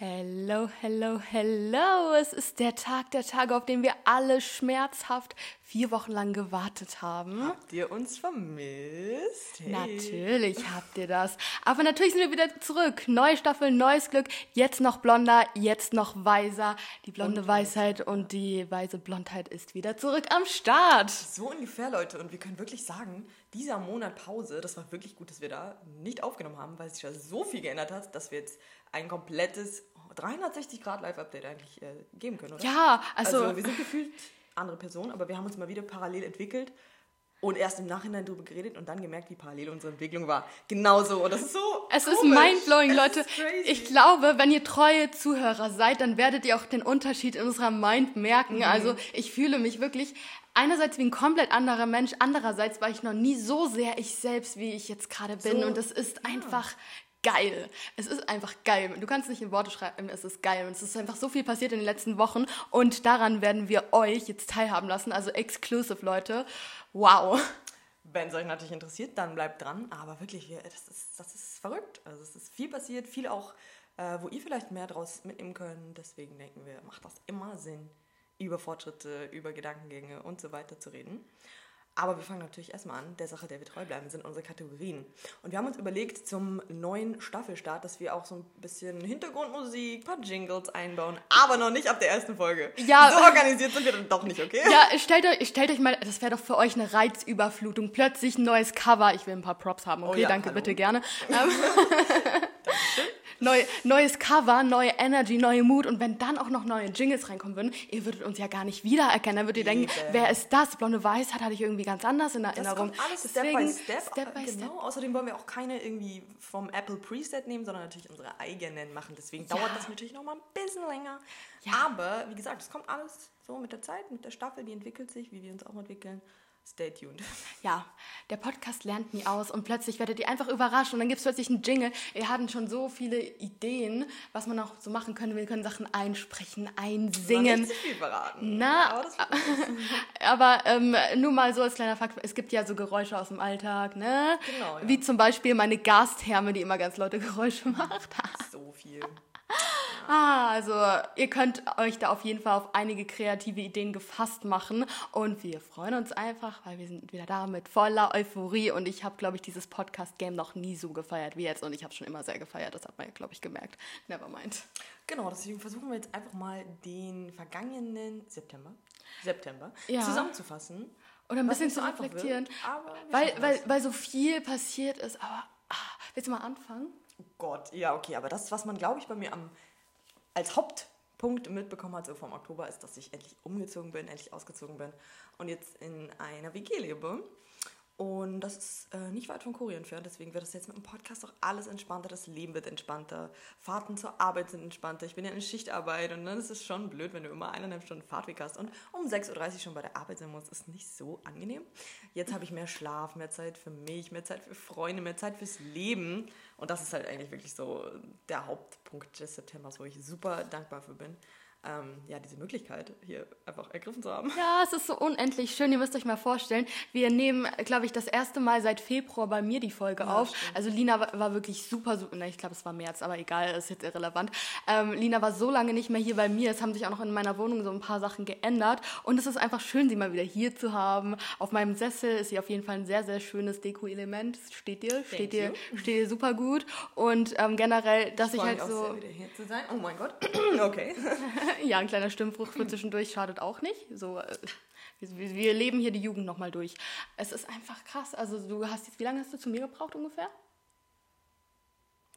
Hello, hello, hello. Es ist der Tag der Tage, auf den wir alle schmerzhaft vier Wochen lang gewartet haben. Habt ihr uns vermisst? Hey. Natürlich habt ihr das. Aber natürlich sind wir wieder zurück. Neue Staffel, neues Glück. Jetzt noch blonder, jetzt noch weiser. Die blonde und Weisheit und die weise Blondheit ist wieder zurück am Start. So ungefähr, Leute. Und wir können wirklich sagen, dieser Monat Pause, das war wirklich gut, dass wir da nicht aufgenommen haben, weil sich da so viel geändert hat, dass wir jetzt ein komplettes 360-Grad-Live-Update eigentlich äh, geben können, oder? Ja, also, also wir sind gefühlt andere Personen, aber wir haben uns mal wieder parallel entwickelt und erst im Nachhinein darüber geredet und dann gemerkt, wie parallel unsere Entwicklung war. Genauso. Und das ist so. Es komisch. ist mindblowing, Leute. Ich glaube, wenn ihr treue Zuhörer seid, dann werdet ihr auch den Unterschied in unserer Mind merken. Mhm. Also ich fühle mich wirklich einerseits wie ein komplett anderer Mensch, andererseits war ich noch nie so sehr ich selbst, wie ich jetzt gerade bin. So, und das ist ja. einfach geil. Es ist einfach geil. Du kannst nicht in Worte schreiben, es ist geil. Und es ist einfach so viel passiert in den letzten Wochen und daran werden wir euch jetzt teilhaben lassen. Also exclusive, Leute. Wow. Wenn es euch natürlich interessiert, dann bleibt dran. Aber wirklich, das ist, das ist verrückt. Also es ist viel passiert, viel auch, äh, wo ihr vielleicht mehr draus mitnehmen könnt. Deswegen denken wir, macht das immer Sinn, über Fortschritte, über Gedankengänge und so weiter zu reden. Aber wir fangen natürlich erstmal an, der Sache, der wir treu bleiben, sind unsere Kategorien. Und wir haben uns überlegt zum neuen Staffelstart, dass wir auch so ein bisschen Hintergrundmusik, ein paar Jingles einbauen, aber noch nicht ab der ersten Folge. Ja. So organisiert sind wir dann doch nicht, okay? Ja, stellt euch, stellt euch mal, das wäre doch für euch eine Reizüberflutung. Plötzlich ein neues Cover. Ich will ein paar Props haben, okay? Oh ja, Danke, hallo. bitte gerne. Neu, neues Cover, neue Energy, neue Mut und wenn dann auch noch neue Jingles reinkommen würden, ihr würdet uns ja gar nicht wiedererkennen. Dann würdet ihr denken, wer ist das? Blonde Weiß hat hatte ich irgendwie ganz anders in Erinnerung. Das kommt alles Deswegen, Step by Step. Step by genau. Step. Außerdem wollen wir auch keine irgendwie vom Apple Preset nehmen, sondern natürlich unsere eigenen machen. Deswegen ja. dauert das natürlich noch mal ein bisschen länger. Ja. Aber wie gesagt, es kommt alles so mit der Zeit, mit der Staffel, die entwickelt sich, wie wir uns auch entwickeln. Stay tuned. Ja, der Podcast lernt nie aus und plötzlich werdet ihr einfach überrascht und dann gibt es plötzlich einen Jingle. Wir hatten schon so viele Ideen, was man auch so machen könnte. Wir können Sachen einsprechen, einsingen. Nicht zu viel verraten. Na, aber, aber ähm, nur mal so als kleiner Fakt, es gibt ja so Geräusche aus dem Alltag, ne? Genau, ja. Wie zum Beispiel meine Gastherme, die immer ganz laute Geräusche macht. so viel. Ah, also ihr könnt euch da auf jeden Fall auf einige kreative Ideen gefasst machen und wir freuen uns einfach, weil wir sind wieder da mit voller Euphorie und ich habe, glaube ich, dieses Podcast-Game noch nie so gefeiert wie jetzt und ich habe schon immer sehr gefeiert, das hat man ja, glaube ich, gemerkt. Nevermind. Genau, deswegen versuchen wir jetzt einfach mal den vergangenen September, September ja. zusammenzufassen. Oder ein bisschen zu reflektieren. Wird, weil, weil, weil so viel passiert ist, aber ah, willst du mal anfangen? Oh Gott, ja, okay, aber das, was man, glaube ich, bei mir am, als Hauptpunkt mitbekommen hat, so vom Oktober, ist, dass ich endlich umgezogen bin, endlich ausgezogen bin und jetzt in einer WG lebe. Und das ist äh, nicht weit von Korea entfernt, deswegen wird das jetzt mit dem Podcast auch alles entspannter. Das Leben wird entspannter. Fahrten zur Arbeit sind entspannter. Ich bin ja in Schichtarbeit und dann ist es schon blöd, wenn du immer eineinhalb Stunden Fahrtweg hast und um 6.30 Uhr schon bei der Arbeit sein musst. Ist nicht so angenehm. Jetzt habe ich mehr Schlaf, mehr Zeit für mich, mehr Zeit für Freunde, mehr Zeit fürs Leben. Und das ist halt eigentlich wirklich so der Hauptpunkt des Septembers, wo ich super dankbar für bin ähm, ja, diese Möglichkeit hier einfach ergriffen zu haben. Ja, es ist so unendlich schön. Ihr müsst euch mal vorstellen, wir nehmen, glaube ich, das erste Mal seit Februar bei mir die Folge ja, auf. Stimmt. Also Lina war, war, wirklich super, super, ne, ich glaube, es war März, aber egal, ist jetzt irrelevant. Ähm, Lina war so lange nicht mehr hier bei mir. Es haben sich auch noch in meiner Wohnung so ein paar Sachen geändert. Und es ist einfach schön, sie mal wieder hier zu haben. Auf meinem Sessel ist sie auf jeden Fall ein sehr, sehr schönes Deko-Element. Steht dir, steht dir, steht dir super gut. Und ähm, generell, dass ich, ich halt so... Sehr, wieder hier zu sein. Oh mein Gott. okay. ja, ein kleiner Stimmbruch für zwischendurch schadet auch nicht. So, äh, wir, wir leben hier die Jugend nochmal durch. Es ist einfach krass. Also du hast jetzt, wie lange hast du zu mir gebraucht ungefähr?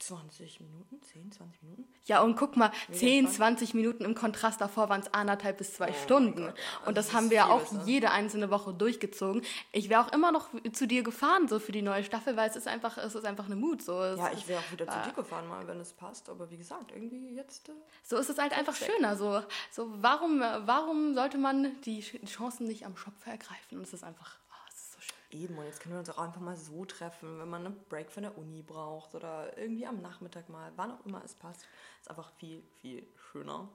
20 Minuten, 10, 20 Minuten? Ja, und guck mal, 10, 20 Minuten im Kontrast davor waren es anderthalb bis zwei oh Stunden. Ja. Und das, das haben wir ja auch besser. jede einzelne Woche durchgezogen. Ich wäre auch immer noch zu dir gefahren, so für die neue Staffel, weil es ist einfach, es ist einfach eine Mut. So. Es ja, ich wäre auch wieder äh, zu dir gefahren, mal, wenn es passt. Aber wie gesagt, irgendwie jetzt. Äh, so ist es halt einfach schöner. So, so warum, warum sollte man die Chancen nicht am Schopf ergreifen? Und es ist einfach Eben, und jetzt können wir uns auch einfach mal so treffen, wenn man einen Break von der Uni braucht oder irgendwie am Nachmittag mal, wann auch immer es passt. Ist einfach viel, viel schöner.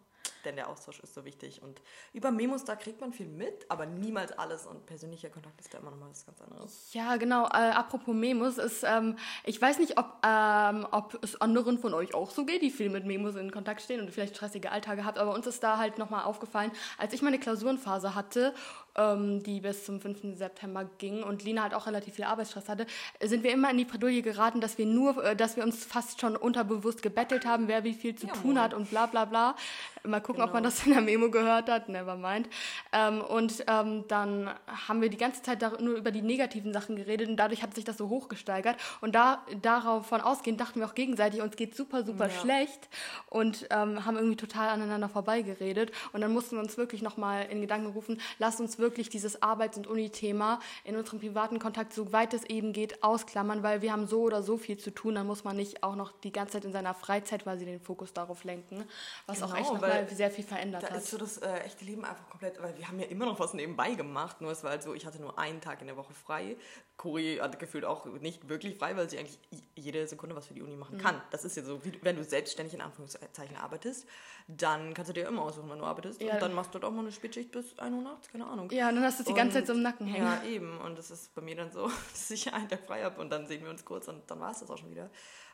denn der Austausch ist so wichtig. Und über Memos, da kriegt man viel mit, aber niemals alles. Und persönlicher Kontakt ist da immer noch mal was ganz anderes. Ja, genau. Äh, apropos Memos, ist, ähm, ich weiß nicht, ob, ähm, ob es anderen von euch auch so geht, die viel mit Memos in Kontakt stehen und vielleicht stressige Alltage habt, aber uns ist da halt nochmal aufgefallen, als ich meine Klausurenphase hatte ähm, die bis zum 5. September ging und Lina halt auch relativ viel Arbeitsstress hatte, sind wir immer in die Bredouille geraten, dass wir nur, äh, dass wir uns fast schon unterbewusst gebettelt haben, wer wie viel zu ja, tun hat und bla bla bla. Mal gucken, genau. ob man genau. das in der Memo gehört hat, never mind. Ähm, und ähm, dann haben wir die ganze Zeit nur über die negativen Sachen geredet und dadurch hat sich das so hochgesteigert. Und da, darauf von ausgehend dachten wir auch gegenseitig, uns geht super, super ja. schlecht und ähm, haben irgendwie total aneinander vorbeigeredet. Und dann mussten wir uns wirklich nochmal in Gedanken rufen, lasst uns wirklich dieses Arbeits- und Uni-Thema in unserem privaten Kontakt, so weit es eben geht, ausklammern, weil wir haben so oder so viel zu tun. Dann muss man nicht auch noch die ganze Zeit in seiner Freizeit quasi den Fokus darauf lenken, was genau, auch echt nochmal sehr viel verändert da hat. Da ist so das äh, echte Leben einfach komplett, weil wir haben ja immer noch was nebenbei gemacht, nur es war halt so, ich hatte nur einen Tag in der Woche frei. Cori hat gefühlt auch nicht wirklich frei, weil sie eigentlich jede Sekunde was für die Uni machen mhm. kann. Das ist ja so, wie, wenn du selbstständig in Anführungszeichen arbeitest, dann kannst du dir immer aussuchen, wann du arbeitest. Ja. Und dann machst du doch mal eine Spätschicht bis 1 Uhr nachts, keine Ahnung. Ja, und dann hast du es die ganze Zeit so im Nacken hängen. Ja, eben. Und das ist bei mir dann so, dass ich einen Tag frei habe und dann sehen wir uns kurz und dann war es das auch schon wieder.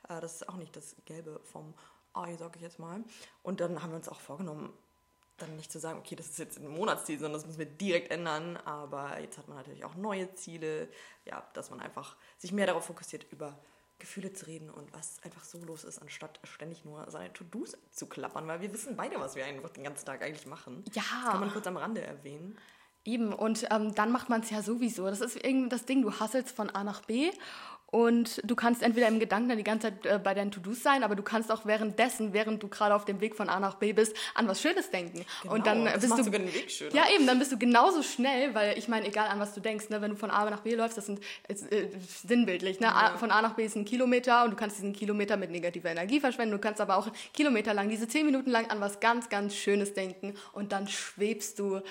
Äh, das ist auch nicht das Gelbe vom Ei, sag ich jetzt mal. Und dann haben wir uns auch vorgenommen, dann nicht zu sagen, okay, das ist jetzt ein Monatsziel, sondern das müssen wir direkt ändern. Aber jetzt hat man natürlich auch neue Ziele, ja, dass man einfach sich mehr darauf fokussiert, über Gefühle zu reden und was einfach so los ist, anstatt ständig nur seine To-Dos zu klappern, weil wir wissen beide, was wir einfach den ganzen Tag eigentlich machen. Ja. Das kann man kurz am Rande erwähnen. Eben, und ähm, dann macht man es ja sowieso. Das ist irgendwie das Ding, du hasselst von A nach B und du kannst entweder im Gedanken dann die ganze Zeit äh, bei deinen To-Dos sein, aber du kannst auch währenddessen, während du gerade auf dem Weg von A nach B bist, an was Schönes denken. Genau, und dann das bist du den Weg schöner. Ja, eben, dann bist du genauso schnell, weil ich meine, egal an was du denkst, ne, wenn du von A nach B läufst, das sind äh, sinnbildlich. Ne? Ja. von A nach B ist ein Kilometer und du kannst diesen Kilometer mit negativer Energie verschwenden. Du kannst aber auch Kilometer lang, diese zehn Minuten lang an was ganz, ganz Schönes denken und dann schwebst du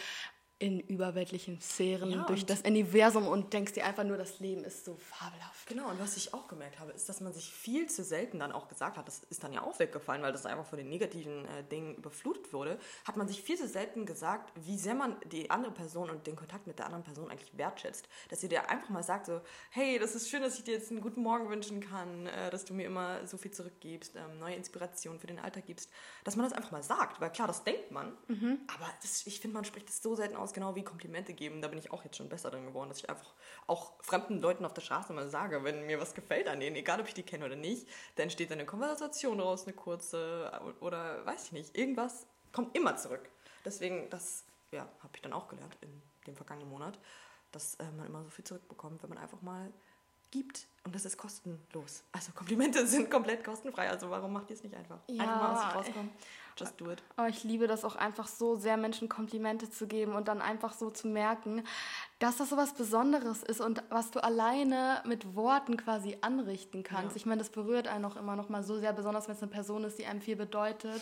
in überweltlichen Sphären ja, durch das Universum und denkst dir einfach nur, das Leben ist so fabelhaft. Genau, und was ich auch gemerkt habe, ist, dass man sich viel zu selten dann auch gesagt hat, das ist dann ja auch weggefallen, weil das einfach von den negativen äh, Dingen überflutet wurde, hat man sich viel zu selten gesagt, wie sehr man die andere Person und den Kontakt mit der anderen Person eigentlich wertschätzt. Dass ihr dir einfach mal sagt, so, hey, das ist schön, dass ich dir jetzt einen guten Morgen wünschen kann, äh, dass du mir immer so viel zurückgibst, ähm, neue Inspiration für den Alltag gibst. Dass man das einfach mal sagt, weil klar, das denkt man, mhm. aber das, ich finde, man spricht das so selten aus, aus, genau wie Komplimente geben. Da bin ich auch jetzt schon besser drin geworden, dass ich einfach auch fremden Leuten auf der Straße mal sage, wenn mir was gefällt an denen, egal ob ich die kenne oder nicht, dann steht eine Konversation raus, eine kurze oder weiß ich nicht, irgendwas kommt immer zurück. Deswegen, das ja, habe ich dann auch gelernt in dem vergangenen Monat, dass äh, man immer so viel zurückbekommt, wenn man einfach mal gibt. Und das ist kostenlos. Also Komplimente sind komplett kostenfrei. Also warum macht ihr es nicht einfach? Ja, einfach mal aus dem rauskommen. Just do it. Aber ich liebe das auch einfach so sehr, Menschen Komplimente zu geben und dann einfach so zu merken, dass das so was Besonderes ist und was du alleine mit Worten quasi anrichten kannst. Ja. Ich meine, das berührt einen auch immer noch mal so sehr, besonders wenn es eine Person ist, die einem viel bedeutet.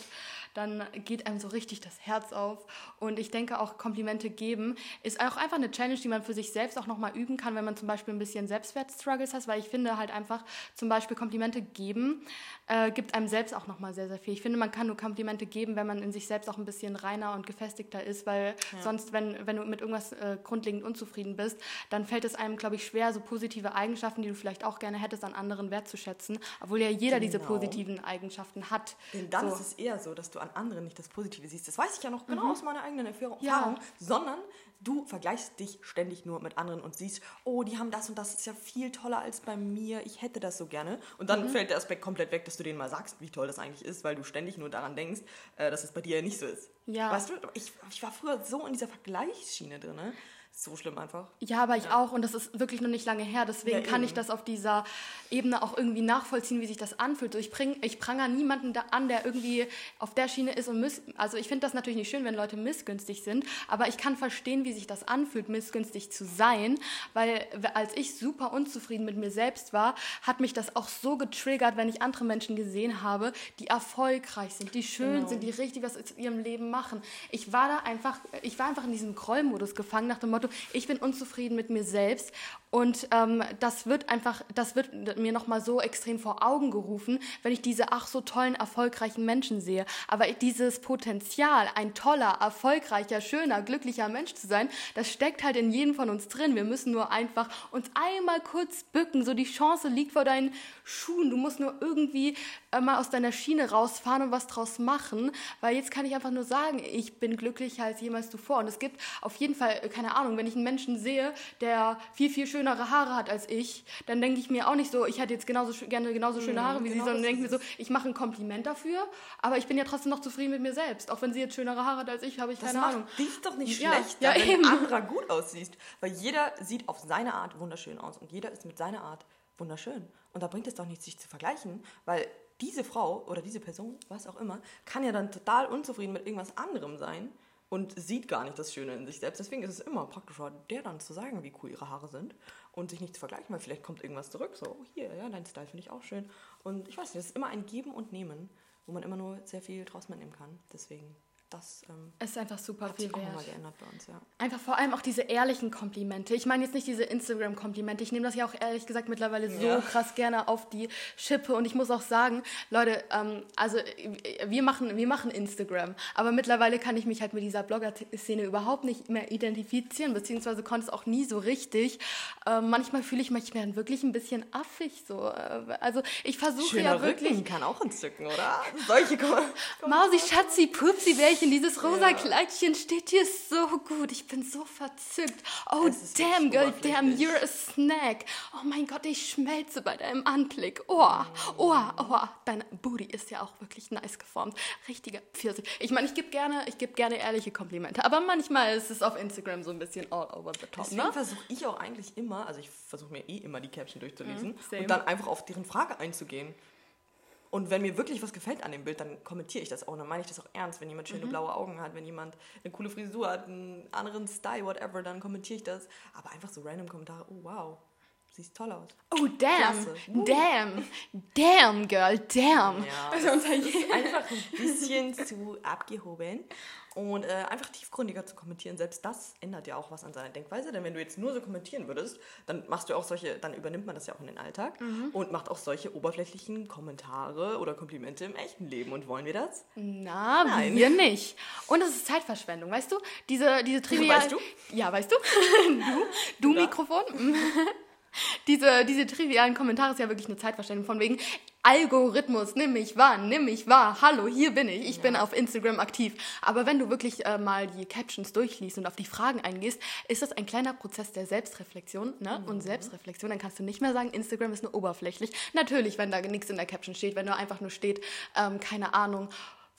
Dann geht einem so richtig das Herz auf. Und ich denke auch, Komplimente geben ist auch einfach eine Challenge, die man für sich selbst auch noch mal üben kann, wenn man zum Beispiel ein bisschen Selbstwertstruggles hat, weil ich finde halt einfach zum Beispiel Komplimente geben äh, gibt einem selbst auch noch mal sehr, sehr viel. Ich finde, man kann nur Komplimente geben, wenn man in sich selbst auch ein bisschen reiner und gefestigter ist, weil ja. sonst, wenn, wenn du mit irgendwas äh, grundlegend unzufrieden bist, dann fällt es einem, glaube ich, schwer, so positive Eigenschaften, die du vielleicht auch gerne hättest, an anderen wertzuschätzen, obwohl ja jeder genau. diese positiven Eigenschaften hat. Denn dann so. ist es eher so, dass du an anderen nicht das Positive siehst. Das weiß ich ja noch genau mhm. aus meiner eigenen Erfahrung, ja. sondern du vergleichst dich ständig nur mit anderen und siehst, oh, die haben das und das ist ja viel toller als bei mir, ich hätte das so gerne. Und dann mhm. fällt der Aspekt komplett weg, dass du denen mal sagst, wie toll das eigentlich ist, weil du ständig nur daran denkst, äh, dass es bei dir ja nicht so ist. Ja. Weißt du, ich, ich war früher so in dieser Vergleichsschiene drin. Ne? So schlimm einfach. Ja, aber ich ja. auch und das ist wirklich noch nicht lange her. Deswegen ja, kann ich das auf dieser Ebene auch irgendwie nachvollziehen, wie sich das anfühlt. So, ich, bring, ich pranger niemanden da an, der irgendwie auf der Schiene ist und miss, also ich finde das natürlich nicht schön, wenn Leute missgünstig sind, aber ich kann verstehen, wie sich das anfühlt, missgünstig zu sein, weil als ich super unzufrieden mit mir selbst war, hat mich das auch so getriggert, wenn ich andere Menschen gesehen habe, die erfolgreich sind, die schön genau. sind, die richtig was in ihrem Leben machen. Ich war da einfach, ich war einfach in diesem Grollmodus gefangen nach dem Motto, Motto, ich bin unzufrieden mit mir selbst und ähm, das wird einfach, das wird mir nochmal so extrem vor Augen gerufen, wenn ich diese ach so tollen, erfolgreichen Menschen sehe. Aber dieses Potenzial, ein toller, erfolgreicher, schöner, glücklicher Mensch zu sein, das steckt halt in jedem von uns drin. Wir müssen nur einfach uns einmal kurz bücken. So die Chance liegt vor deinen Schuhen. Du musst nur irgendwie äh, mal aus deiner Schiene rausfahren und was draus machen. Weil jetzt kann ich einfach nur sagen, ich bin glücklicher als jemals zuvor. Und es gibt auf jeden Fall, äh, keine Ahnung, wenn ich einen Menschen sehe, der viel, viel schöner schönere Haare hat als ich, dann denke ich mir auch nicht so, ich hätte jetzt genauso gerne genauso schöne mhm, Haare wie genau sie, sondern denke mir so, ich mache ein Kompliment dafür, aber ich bin ja trotzdem noch zufrieden mit mir selbst. Auch wenn sie jetzt schönere Haare hat als ich, habe ich das keine macht Ahnung. dich doch nicht ja, schlecht, ja, wenn eben. ein anderer gut aussieht. Weil jeder sieht auf seine Art wunderschön aus und jeder ist mit seiner Art wunderschön. Und da bringt es doch nichts, sich zu vergleichen, weil diese Frau oder diese Person, was auch immer, kann ja dann total unzufrieden mit irgendwas anderem sein und sieht gar nicht das Schöne in sich selbst. Deswegen ist es immer praktischer, der dann zu sagen, wie cool ihre Haare sind und sich nicht zu vergleichen, weil vielleicht kommt irgendwas zurück. So, oh, hier, ja, dein Style finde ich auch schön. Und ich weiß nicht, es ist immer ein Geben und Nehmen, wo man immer nur sehr viel draus mitnehmen kann. Deswegen das ähm, ist einfach super hat viel sich auch wert. geändert bei uns, ja. Einfach vor allem auch diese ehrlichen Komplimente. Ich meine jetzt nicht diese Instagram-Komplimente. Ich nehme das ja auch ehrlich gesagt mittlerweile so ja. krass gerne auf die Schippe. Und ich muss auch sagen, Leute, ähm, also wir machen, wir machen Instagram. Aber mittlerweile kann ich mich halt mit dieser Blogger-Szene überhaupt nicht mehr identifizieren, beziehungsweise konnte es auch nie so richtig. Ähm, manchmal fühle ich mich dann wirklich ein bisschen affig so. Äh, also ich versuche ja wirklich... Rücken kann auch entzücken, oder? Solche Mausi, Schatzi, Pupsi, wäre ich Kleidchen, dieses rosa ja. Kleidchen steht dir so gut. Ich bin so verzückt. Oh, damn, girl, damn, you're a snack. Oh mein Gott, ich schmelze bei deinem Anblick. Oh, oh, oh, dein Booty ist ja auch wirklich nice geformt. Richtiger Pfirsich. Ich meine, ich gebe gerne, geb gerne ehrliche Komplimente, aber manchmal ist es auf Instagram so ein bisschen all over the top. Deswegen ne? versuche ich auch eigentlich immer, also ich versuche mir eh immer die Caption durchzulesen mm, und dann einfach auf deren Frage einzugehen. Und wenn mir wirklich was gefällt an dem Bild, dann kommentiere ich das auch. Dann meine ich das auch ernst. Wenn jemand schöne mhm. blaue Augen hat, wenn jemand eine coole Frisur hat, einen anderen Style, whatever, dann kommentiere ich das. Aber einfach so random Kommentare, oh wow, siehst toll aus. Oh, damn. Uh. Damn. Damn, girl, damn. Ja, also das ist einfach ein bisschen zu abgehoben und äh, einfach tiefgründiger zu kommentieren, selbst das ändert ja auch was an seiner Denkweise. Denn wenn du jetzt nur so kommentieren würdest, dann machst du auch solche, dann übernimmt man das ja auch in den Alltag mhm. und macht auch solche oberflächlichen Kommentare oder Komplimente im echten Leben. Und wollen wir das? Na, Nein. wir nicht. Und es ist Zeitverschwendung, weißt du? Diese, diese trivial... Weißt du? Ja, weißt du? du, du Mikrofon. diese, diese trivialen Kommentare ist ja wirklich eine Zeitverschwendung von wegen Algorithmus, nimm mich wahr, nimm mich wahr, hallo, hier bin ich, ich ja. bin auf Instagram aktiv. Aber wenn du wirklich äh, mal die Captions durchliest und auf die Fragen eingehst, ist das ein kleiner Prozess der Selbstreflexion ne? Mhm. und Selbstreflexion. Dann kannst du nicht mehr sagen, Instagram ist nur oberflächlich. Natürlich, wenn da nichts in der Caption steht, wenn nur einfach nur steht, ähm, keine Ahnung,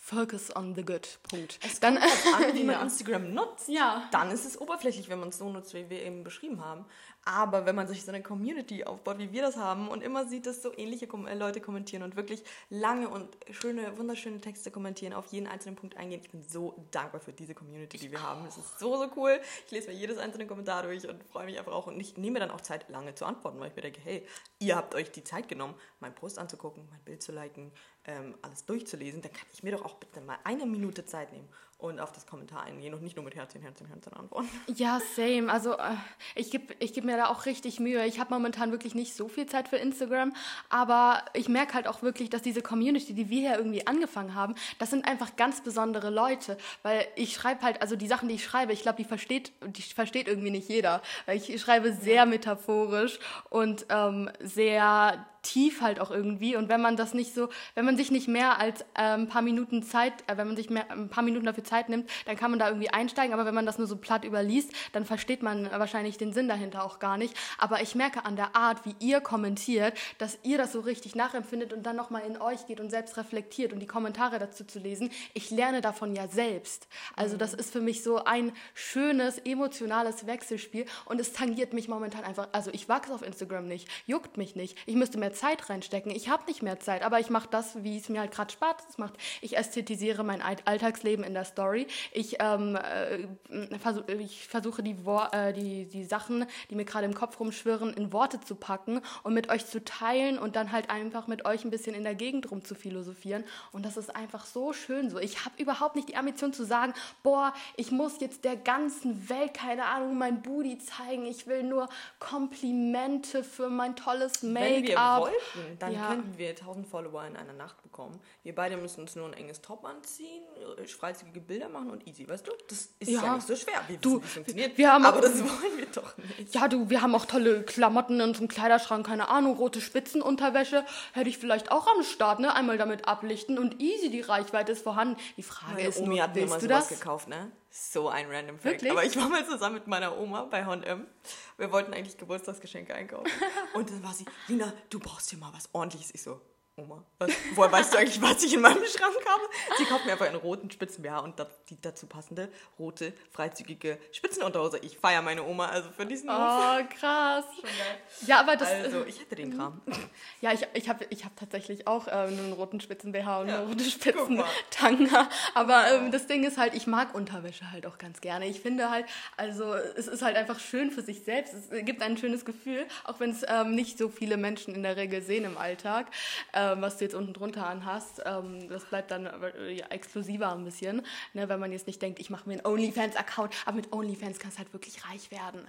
Focus on the good. Punkt. Es dann kommt an, wie man ja. Instagram nutzt. Ja. Dann ist es oberflächlich, wenn man es so nutzt, wie wir eben beschrieben haben. Aber wenn man sich so eine Community aufbaut, wie wir das haben, und immer sieht, dass so ähnliche äh, Leute kommentieren und wirklich lange und schöne, wunderschöne Texte kommentieren, auf jeden einzelnen Punkt eingehen. Ich bin so dankbar für diese Community, die wir haben. Es ist so, so cool. Ich lese mir jedes einzelne Kommentar durch und freue mich einfach auch. Und ich nehme mir dann auch Zeit, lange zu antworten, weil ich mir denke, hey, ihr habt euch die Zeit genommen, meinen Post anzugucken, mein Bild zu liken, ähm, alles durchzulesen. Dann kann ich mir doch auch bitte mal eine Minute Zeit nehmen und auf das Kommentar eingehen und nicht nur mit Herzchen, Herzchen, Herzchen antworten. Ja, same. Also äh, ich gebe ich geb mir da auch richtig Mühe. Ich habe momentan wirklich nicht so viel Zeit für Instagram, aber ich merke halt auch wirklich, dass diese Community, die wir hier irgendwie angefangen haben, das sind einfach ganz besondere Leute, weil ich schreibe halt, also die Sachen, die ich schreibe, ich glaube, die versteht, die versteht irgendwie nicht jeder. Ich schreibe sehr metaphorisch und ähm, sehr tief halt auch irgendwie. Und wenn man das nicht so, wenn man sich nicht mehr als äh, ein paar Minuten Zeit, äh, wenn man sich mehr, ein paar Minuten dafür Zeit nimmt, dann kann man da irgendwie einsteigen. Aber wenn man das nur so platt überliest, dann versteht man wahrscheinlich den Sinn dahinter auch gar nicht. Aber ich merke an der Art, wie ihr kommentiert, dass ihr das so richtig nachempfindet und dann nochmal in euch geht und selbst reflektiert und die Kommentare dazu zu lesen. Ich lerne davon ja selbst. Also das ist für mich so ein schönes, emotionales Wechselspiel und es tangiert mich momentan einfach. Also ich wachse auf Instagram nicht, juckt mich nicht. Ich müsste mehr Zeit reinstecken. Ich habe nicht mehr Zeit, aber ich mache das, wie es mir halt gerade Spaß macht. Ich ästhetisiere mein Alltagsleben in der Story. Ich, ähm, äh, versuch, ich versuche die, äh, die, die Sachen, die mir gerade im Kopf rumschwirren, in Worte zu packen und mit euch zu teilen und dann halt einfach mit euch ein bisschen in der Gegend rum zu philosophieren. Und das ist einfach so schön so. Ich habe überhaupt nicht die Ambition zu sagen, boah, ich muss jetzt der ganzen Welt, keine Ahnung, mein Booty zeigen. Ich will nur Komplimente für mein tolles Make-up. Wollten, dann ja. könnten wir 1000 Follower in einer Nacht bekommen. Wir beide müssen uns nur ein enges Top anziehen, freizügige Bilder machen und easy, weißt du? Das ist ja, ja nicht so schwer. Wir du, wissen, wie es funktioniert. Wir haben aber auch, das wollen wir doch nicht. Ja, du, wir haben auch tolle Klamotten in unserem Kleiderschrank, keine Ahnung, rote Spitzenunterwäsche. Hätte ich vielleicht auch am Start, ne? Einmal damit ablichten und easy, die Reichweite ist vorhanden. Die Frage Meine ist Omi nur, hat willst mir mal du das? gekauft, ne? So ein random Fact. Wirklich? Aber ich war mal zusammen mit meiner Oma bei H&M. Wir wollten eigentlich Geburtstagsgeschenke einkaufen. Und dann war sie, Lina, du brauchst hier mal was ordentliches. Ich so, Oma, was, woher weißt du eigentlich, was ich in meinem Schrank habe? Sie kauft mir einfach einen roten Spitzen-BH und die dazu passende rote, freizügige Spitzenunterhose. Ich feiere meine Oma also für diesen Oh, Move. krass. Ja, aber das... Also, ich hätte den Kram. Ja, ich, ich habe ich hab tatsächlich auch äh, einen roten Spitzen-BH und ja. eine rote Spitzen-Tanga. Aber ähm, das Ding ist halt, ich mag Unterwäsche halt auch ganz gerne. Ich finde halt, also es ist halt einfach schön für sich selbst. Es gibt ein schönes Gefühl, auch wenn es ähm, nicht so viele Menschen in der Regel sehen im Alltag. Ähm, ähm, was du jetzt unten drunter anhast. Ähm, das bleibt dann äh, ja, exklusiver ein bisschen, ne, wenn man jetzt nicht denkt, ich mache mir einen OnlyFans-Account. Aber mit OnlyFans kannst du halt wirklich reich werden.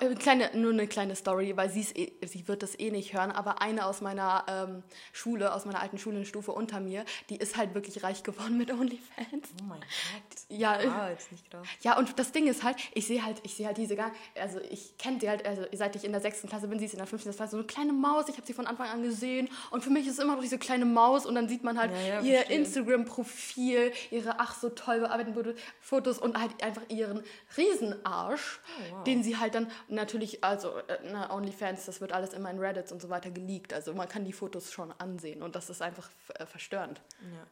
Äh, kleine, nur eine kleine Story, weil eh, sie wird das eh nicht hören, aber eine aus meiner ähm, Schule, aus meiner alten Schulenstufe unter mir, die ist halt wirklich reich geworden mit OnlyFans. Oh mein Gott. Ja, ah, jetzt nicht gedacht. ja, und das Ding ist halt, ich sehe halt, ich sehe halt diese also ich kenne sie halt, also seit ich in der sechsten Klasse bin, sie ist in der fünften, war so eine kleine Maus, ich habe sie von Anfang an gesehen und für mich ist es immer noch diese kleine Maus und dann sieht man halt ja, ja, ihr Instagram-Profil, ihre ach so toll bearbeiteten Fotos und halt einfach ihren Riesenarsch, oh, wow. den sie halt dann natürlich, also na, OnlyFans, das wird alles immer in Reddits und so weiter geleakt. Also man kann die Fotos schon ansehen und das ist einfach äh, verstörend. Ja.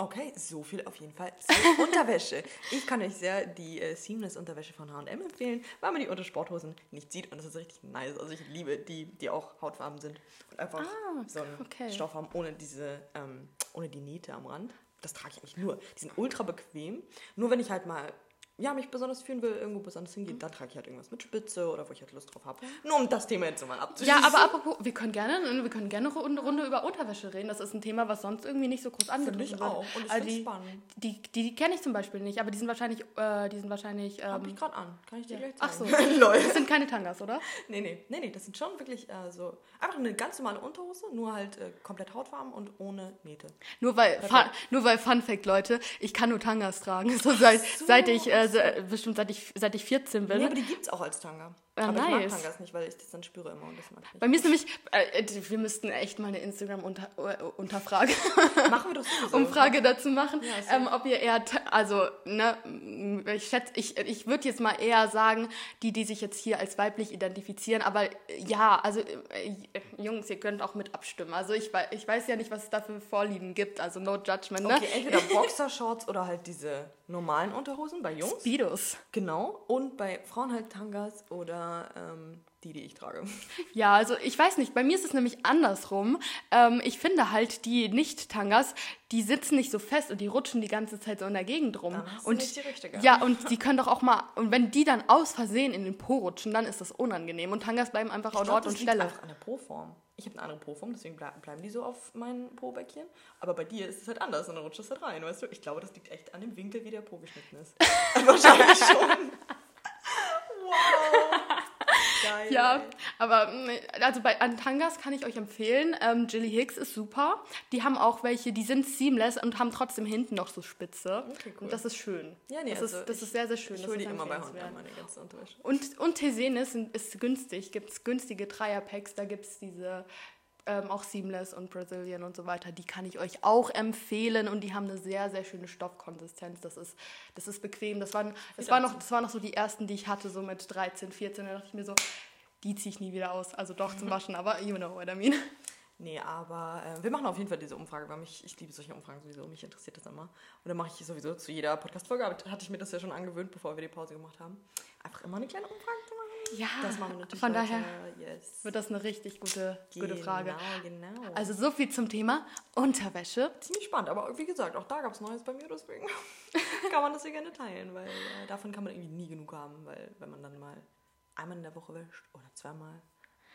Okay, so viel auf jeden Fall Unterwäsche. Ich kann euch sehr die äh, Seamless-Unterwäsche von H&M empfehlen, weil man die unter Sporthosen nicht sieht und das ist richtig nice. Also ich liebe die, die auch hautfarben sind und einfach ah, so einen okay. Stoff haben ohne diese, ähm, ohne die Nähte am Rand. Das trage ich eigentlich nur. Die sind ultra bequem. Nur wenn ich halt mal ja, mich besonders fühlen will, irgendwo besonders hingehen, dann trage ich halt irgendwas mit Spitze oder wo ich halt Lust drauf habe. Nur um das Thema jetzt mal abzuschließen. Ja, aber apropos, wir können gerne, wir können gerne eine Runde über Unterwäsche reden. Das ist ein Thema, was sonst irgendwie nicht so groß angedrückt wird. auch. Und ich also die, spannend. Die, die, die kenne ich zum Beispiel nicht, aber die sind wahrscheinlich, äh, die sind wahrscheinlich. Ähm, Hab ich gerade an. Kann ich dir ja. gleich zeigen. Ach so. das sind keine Tangas, oder? Nee, nee, nee, nee. Das sind schon wirklich äh, so einfach eine ganz normale Unterhose, nur halt äh, komplett hautfarben und ohne Nähte. Nur weil, fun, nur weil Fun Fact, Leute, ich kann nur Tangas tragen. So seit, so. seit ich äh, bestimmt seit ich, seit ich 14 bin. Nee, aber die gibt es auch als Tanga. Ah, aber nice. ich mag Tangas nicht, weil ich das dann spüre immer und das mag ich Bei mir ist nämlich, äh, wir müssten echt mal eine Instagram-Unterfrage, äh, machen wir doch sowieso. Umfrage dazu machen, ja, ähm, ob ihr eher, also, ne, ich schätze, ich, ich würde jetzt mal eher sagen, die, die sich jetzt hier als weiblich identifizieren, aber ja, also, äh, Jungs, ihr könnt auch mit abstimmen. Also, ich, ich weiß ja nicht, was es da für Vorlieben gibt, also no judgment, ne? Okay, entweder Boxershorts oder halt diese normalen Unterhosen bei Jungs. Speedos. Genau, und bei Frauen halt Tangas oder ähm, die, die ich trage. Ja, also ich weiß nicht, bei mir ist es nämlich andersrum. Ähm, ich finde halt, die Nicht-Tangas, die sitzen nicht so fest und die rutschen die ganze Zeit so in der Gegend rum. Hast und nicht die richtige. Ja, und die können doch auch mal, und wenn die dann aus Versehen in den Po rutschen, dann ist das unangenehm. Und Tangas bleiben einfach an Ort und Stelle. Einfach an der Po-Form. Ich habe eine andere Po-Form, deswegen bleiben die so auf meinen Po-Bäckchen. Aber bei dir ist es halt anders und dann rutscht es halt rein, weißt du? Ich glaube, das liegt echt an dem Winkel, wie der Po geschnitten ist. Wahrscheinlich schon. wow. Geil. Ja, aber mm, also bei Antangas kann ich euch empfehlen. Ähm, Jilly Hicks ist super. Die haben auch welche, die sind seamless und haben trotzdem hinten noch so Spitze. Okay, cool. Und das ist schön. Ja, nee, das, also ist, das ist sehr, sehr schön. Ich hole die immer bei Honda, meine ganze Unterwäsche. Und, und Tesenis ist günstig. Gibt es günstige Dreierpacks. Da gibt es diese ähm, auch Seamless und Brazilian und so weiter, die kann ich euch auch empfehlen und die haben eine sehr, sehr schöne Stoffkonsistenz. Das ist, das ist bequem. Das waren, das, war noch, das waren noch so die ersten, die ich hatte, so mit 13, 14. Da dachte ich mir so, die ziehe ich nie wieder aus. Also doch zum Waschen, aber you know what I mean. Nee, aber äh, wir machen auf jeden Fall diese Umfrage, weil mich, ich liebe solche Umfragen sowieso, mich interessiert das immer. Und dann mache ich sowieso zu jeder Podcast-Folge, hatte ich mir das ja schon angewöhnt, bevor wir die Pause gemacht haben, einfach immer eine kleine Umfrage zu machen. Ja, das machen wir natürlich von daher yes. wird das eine richtig gute, gute Genau, Frage. genau. Also so viel zum Thema Unterwäsche. ziemlich spannend, aber wie gesagt, auch da gab es Neues bei mir, deswegen kann man das hier gerne teilen, weil äh, davon kann man irgendwie nie genug haben, weil wenn man dann mal einmal in der Woche wäscht oder zweimal,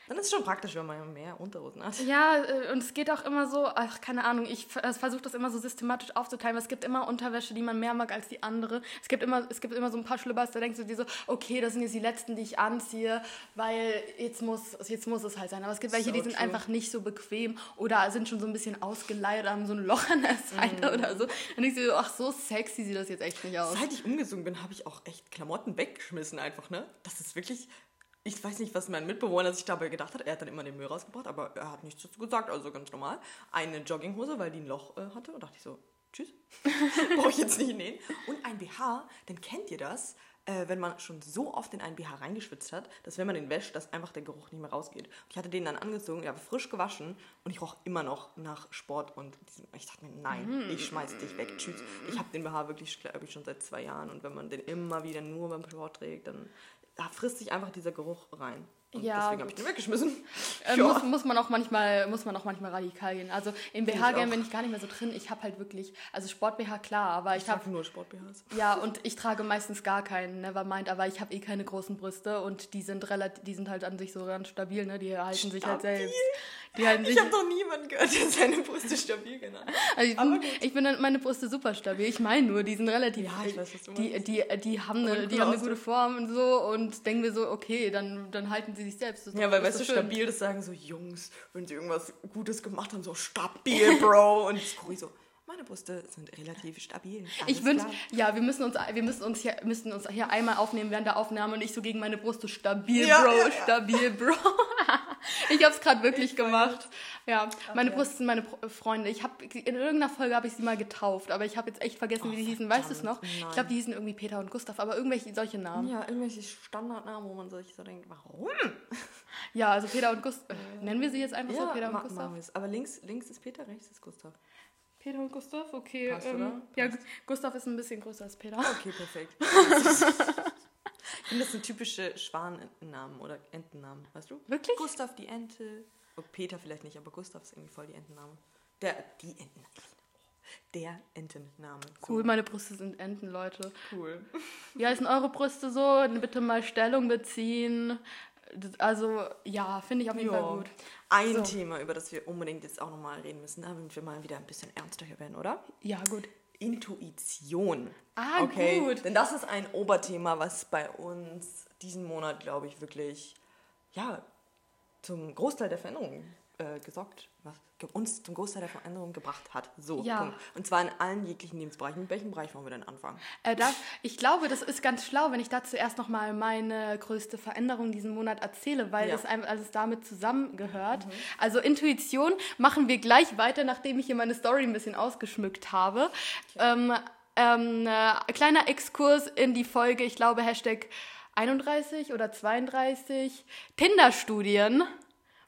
dann ist es schon praktisch, wenn man mehr Unterhosen hat. Ja, äh, und es geht auch immer so, ach, keine Ahnung, ich versuche das immer so systematisch aufzuteilen, weil es gibt immer Unterwäsche, die man mehr mag als die andere. Es gibt immer, es gibt immer so ein paar Schlüppers, da denkst du dir so, okay, das sind jetzt die letzten, die ich anziehe, weil jetzt muss, jetzt muss es halt sein. Aber es gibt welche, So die sind true. einfach nicht so bequem oder sind schon so ein bisschen ausgeleiert haben so ein Loch an der Seite Mhm. oder so. Dann denkst du dir so, ach, so sexy sieht das jetzt echt nicht aus. Seit ich umgezogen bin, habe ich auch echt Klamotten weggeschmissen einfach, ne? Das ist wirklich... Ich weiß nicht, was mein Mitbewohner sich dabei gedacht hat. Er hat dann immer den Müll rausgebracht, aber er hat nichts dazu gesagt, also ganz normal. Eine Jogginghose, weil die ein Loch äh, hatte. Und dachte ich so, tschüss. Brauche ich jetzt nicht nähen. Und ein BH, dann kennt ihr das, äh, wenn man schon so oft in einen BH reingeschwitzt hat, dass wenn man den wäscht, dass einfach der Geruch nicht mehr rausgeht. Und ich hatte den dann angezogen, ich habe frisch gewaschen und ich roch immer noch nach Sport. Und diesem, ich dachte mir, nein, ich schmeiß dich weg, tschüss. Ich habe den BH wirklich, glaube ich, schon seit zwei Jahren. Und wenn man den immer wieder nur beim Sport trägt, dann da frisst sich einfach dieser Geruch rein. Und Ja, deswegen habe ich den weggeschmissen. Äh, muss, muss man auch manchmal muss man auch manchmal radikal gehen. Also im BH-Game auch. bin ich gar nicht mehr so drin. Ich habe halt wirklich, also Sport-BH klar, aber ich, Ich habe nur Sport-BHs. ja und ich trage meistens gar keinen, Nevermind, aber ich habe eh keine großen Brüste und die sind relativ, die sind halt an sich so ganz stabil, ne? Die halten sich halt Stabil? selbst. Die halten. Ich habe noch niemanden gehört, der seine Brüste stabil genannt hat. Also ich, bin, ich bin meine Brüste super stabil. Ich meine nur, die sind relativ. Ja, ich weiß, was du die, meinst. die, die haben eine, die haben eine gute Form und so und denken wir so, okay, dann, dann halten sie sich selbst. Ja, weil, weißt du, schön. stabil, das sagen so Jungs, wenn sie irgendwas Gutes gemacht haben, so stabil, Bro. Und Cory so, meine Brüste sind relativ stabil. Ich wünsche, ja, wir müssen uns, wir müssen uns hier, müssen uns hier einmal aufnehmen während der Aufnahme und ich so gegen meine Brust so stabil, Ja, Bro, ja, ja. stabil, Bro. ich habe es gerade wirklich gemacht. Ja, meine ja. Brüste sind meine Pro- Freunde. Ich habe in irgendeiner Folge habe ich sie mal getauft, aber ich habe jetzt echt vergessen, wie die hießen. Weißt du es noch? verdammt, Ich nein. glaube, die hießen irgendwie Peter und Gustav, aber irgendwelche solche Namen. Ja, irgendwelche Standardnamen, wo man sich so denkt, warum? Ja, also Peter und Gustav. nennen wir sie jetzt einfach so, Peter und Gustav? Aber links, links ist Peter, rechts ist Gustav. Peter und Gustav, okay. Passt, ähm? Ja, Gustav ist ein bisschen größer als Peter. Okay, perfekt. ich finde, das sind typische Schwanennamen oder Entennamen, weißt du? Wirklich? Gustav die Ente. Oh, Peter vielleicht nicht, aber Gustav ist irgendwie voll die Entenname. Der, die Enten. Der Entenname. So. Cool, meine Brüste sind Enten, Leute. Cool. Wie heißen eure Brüste so? Bitte mal Stellung beziehen. Also, ja, finde ich auf jeden Ja. Fall gut. Ein So. Thema, über das wir unbedingt jetzt auch nochmal reden müssen, damit wir mal wieder ein bisschen ernster hier werden, oder? Ja, gut. Intuition. Ah, okay. gut. Denn das ist ein Oberthema, was bei uns diesen Monat, glaube ich, wirklich, ja, zum Großteil der Veränderung äh, gesorgt, was uns zum Großteil der Veränderung gebracht hat. So, Ja. Punkt. Und zwar in allen jeglichen Lebensbereichen. Mit welchem Bereich wollen wir denn anfangen? Äh, da, ich glaube, das ist ganz schlau, wenn ich dazu erst nochmal meine größte Veränderung diesen Monat erzähle, weil Ja. das alles damit zusammengehört. Also Intuition machen wir gleich weiter, nachdem ich hier meine Story ein bisschen ausgeschmückt habe. Ähm, ähm, äh, kleiner Exkurs in die Folge, ich glaube, Hashtag 31 oder 32, Tinder-Studien.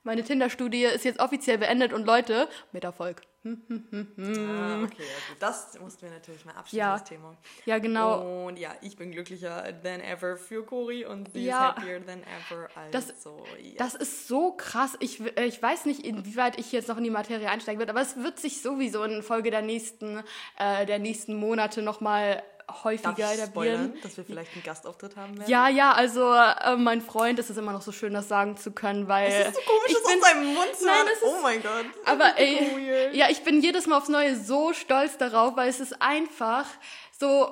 Meine Tinder-Studie ist jetzt offiziell beendet und Leute, mit Erfolg. Ah, okay, also das mussten wir natürlich mal abschließen, Ja. das Thema. Ja, genau. Und ja, ich bin glücklicher than ever für Cori und sie Ja. ist happier than ever. Das- Also, ja. Das ist so krass. Ich, äh, ich weiß nicht, inwieweit ich jetzt noch in die Materie einsteigen werde, aber es wird sich sowieso in Folge der nächsten, äh, der nächsten Monate nochmal häufiger Darf ich spoilern, dass wir vielleicht einen Gastauftritt haben werden? Ja, ja, also äh, mein Freund, es ist immer noch so schön, das sagen zu können, weil Es ist so komisch, ich das bin, aus seinem Mund zu Nein, hören. ist- Oh mein Gott. aber ey, Weird. ja, ich bin jedes Mal aufs Neue so stolz darauf, weil es ist einfach so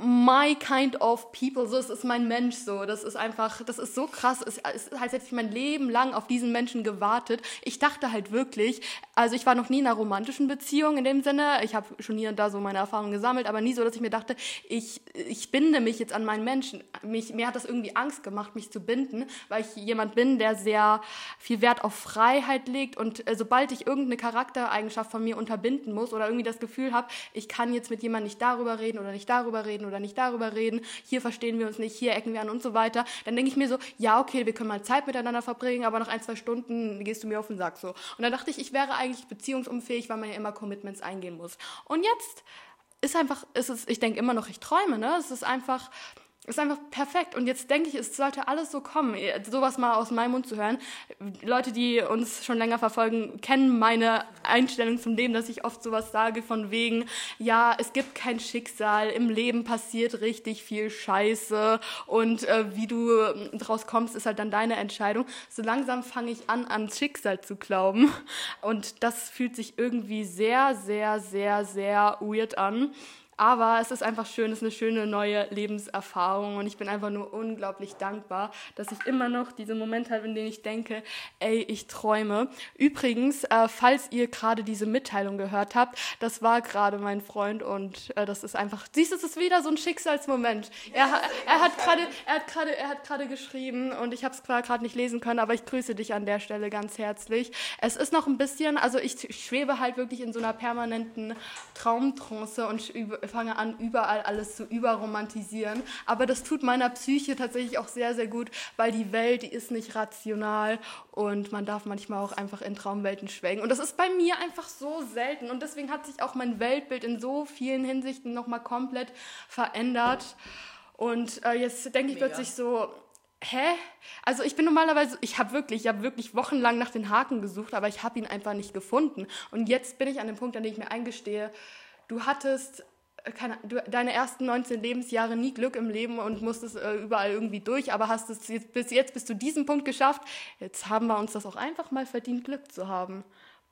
my kind of people, so es ist mein Mensch so, das ist einfach, das ist so krass, es, es ist, als hätte ich mein Leben lang auf diesen Menschen gewartet. Ich dachte halt wirklich, also ich war noch nie in einer romantischen Beziehung in dem Sinne, ich habe schon hier und da so meine Erfahrungen gesammelt, aber nie so, dass ich mir dachte, ich, ich binde mich jetzt an meinen Menschen. Mich, mir hat das irgendwie Angst gemacht, mich zu binden, weil ich jemand bin, der sehr viel Wert auf Freiheit legt und äh, sobald ich irgendeine Charaktereigenschaft von mir unterbinden muss oder irgendwie das Gefühl habe, ich kann jetzt mit jemandem nicht darüber reden oder nicht darüber reden oder nicht darüber reden, hier verstehen wir uns nicht, hier ecken wir an und so weiter, dann denke ich mir so, ja, okay, wir können mal Zeit miteinander verbringen, aber nach ein, zwei Stunden gehst du mir auf den Sack so. Und dann dachte ich, ich wäre eigentlich beziehungsunfähig, weil man ja immer Commitments eingehen muss. Und jetzt ist einfach, ist es, ich denke immer noch, ich träume, ne? Es ist einfach, ist einfach perfekt. Und jetzt denke ich, es sollte alles so kommen. Sowas mal aus meinem Mund zu hören. Leute, die uns schon länger verfolgen, kennen meine Einstellung zum Leben, dass ich oft sowas sage von wegen, ja, es gibt kein Schicksal, im Leben passiert richtig viel Scheiße und äh, wie du draus kommst, ist halt dann deine Entscheidung. So langsam fange ich an, ans Schicksal zu glauben. Und das fühlt sich irgendwie sehr, sehr, sehr, sehr weird an. Aber es ist einfach schön, es ist eine schöne neue Lebenserfahrung und ich bin einfach nur unglaublich dankbar, dass ich immer noch diese Momente habe, in denen ich denke, ey, ich träume. Übrigens, äh, falls ihr gerade diese Mitteilung gehört habt, das war gerade mein Freund und äh, das ist einfach, siehst du, es ist wieder so ein Schicksalsmoment. Er, er hat gerade, er hat gerade, er hat gerade geschrieben und ich habe es gerade nicht lesen können, aber ich grüße dich an der Stelle ganz herzlich. Es ist noch ein bisschen, also ich schwebe halt wirklich in so einer permanenten Traumtrance und über fange an, überall alles zu überromantisieren. Aber das tut meiner Psyche tatsächlich auch sehr, sehr gut, weil die Welt, die ist nicht rational und man darf manchmal auch einfach in Traumwelten schwelgen. Und das ist bei mir einfach so selten. Und deswegen hat sich auch mein Weltbild in so vielen Hinsichten nochmal komplett verändert. Und äh, jetzt denke ich Mega. plötzlich so, hä? Also ich bin normalerweise, ich habe wirklich, ich habe wirklich wochenlang nach den Haken gesucht, aber ich habe ihn einfach nicht gefunden. Und jetzt bin ich an dem Punkt, an dem ich mir eingestehe, du hattest keine, du, deine ersten 19 Lebensjahre nie Glück im Leben und musstest äh, überall irgendwie durch, aber hast es jetzt, bis jetzt bis zu diesem Punkt geschafft. Jetzt haben wir uns das auch einfach mal verdient, Glück zu haben.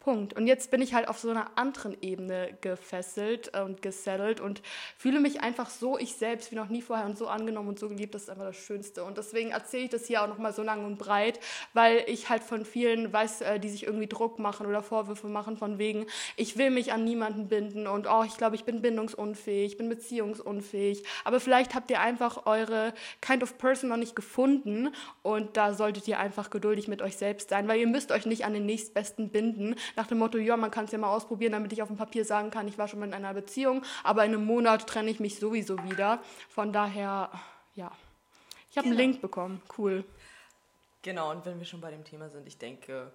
Punkt. Und jetzt bin ich halt auf so einer anderen Ebene gefesselt und gesettelt und fühle mich einfach so ich selbst wie noch nie vorher und so angenommen und so geliebt. Das ist einfach das Schönste. Und deswegen erzähle ich das hier auch nochmal so lang und breit, weil ich halt von vielen weiß, äh, die sich irgendwie Druck machen oder Vorwürfe machen von wegen, ich will mich an niemanden binden und oh, ich glaube, ich bin bindungsunfähig, ich bin beziehungsunfähig. Aber vielleicht habt ihr einfach eure Kind of Person noch nicht gefunden und da solltet ihr einfach geduldig mit euch selbst sein, weil ihr müsst euch nicht an den nächstbesten binden, nach dem Motto, ja, man kann es ja mal ausprobieren, damit ich auf dem Papier sagen kann, ich war schon mal in einer Beziehung, aber in einem Monat trenne ich mich sowieso wieder. Von daher, ja. Ich habe genau. einen Link bekommen, cool. Genau, und wenn wir schon bei dem Thema sind, ich denke,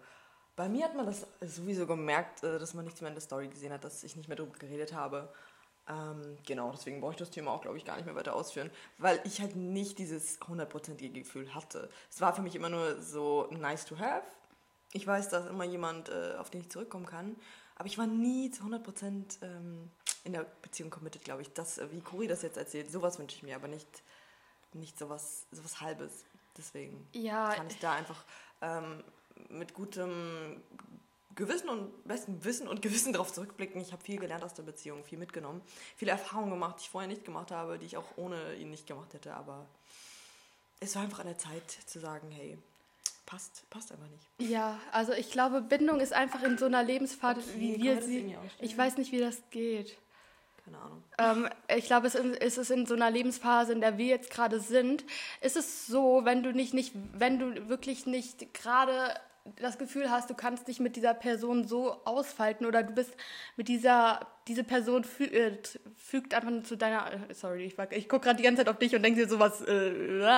bei mir hat man das sowieso gemerkt, äh, dass man nichts mehr in der Story gesehen hat, dass ich nicht mehr darüber geredet habe. Ähm, genau, deswegen brauche ich das Thema auch, glaube ich, gar nicht mehr weiter ausführen, weil ich halt nicht dieses hundertprozentige Gefühl hatte. Es war für mich immer nur so nice to have, ich weiß, dass immer jemand, äh, auf den ich zurückkommen kann. Aber ich war nie zu 100% ähm, in der Beziehung committed, glaube ich. Das, äh, wie Cori das jetzt erzählt, sowas wünsche ich mir, aber nicht, nicht sowas, sowas Halbes. Deswegen ja. kann ich da einfach ähm, mit gutem Gewissen und bestem Wissen und Gewissen darauf zurückblicken. Ich habe viel gelernt aus der Beziehung, viel mitgenommen, viele Erfahrungen gemacht, die ich vorher nicht gemacht habe, die ich auch ohne ihn nicht gemacht hätte. Aber es war einfach an der Zeit zu sagen, hey, passt, passt einfach nicht. Ja, also ich glaube, Bindung ist einfach in so einer Lebensphase, okay, wie wir sie. Ich weiß nicht, wie das geht. Keine Ahnung. Ähm, ich glaube, es ist, es in so einer Lebensphase, in der wir jetzt gerade sind, ist es so, wenn du nicht, nicht, wenn du wirklich nicht gerade das Gefühl hast, du kannst dich mit dieser Person so ausfalten oder du bist mit dieser diese Person fü äh, fügt einfach zu deiner, äh, sorry, ich, ich gucke gerade die ganze Zeit auf dich und denke dir sowas, äh,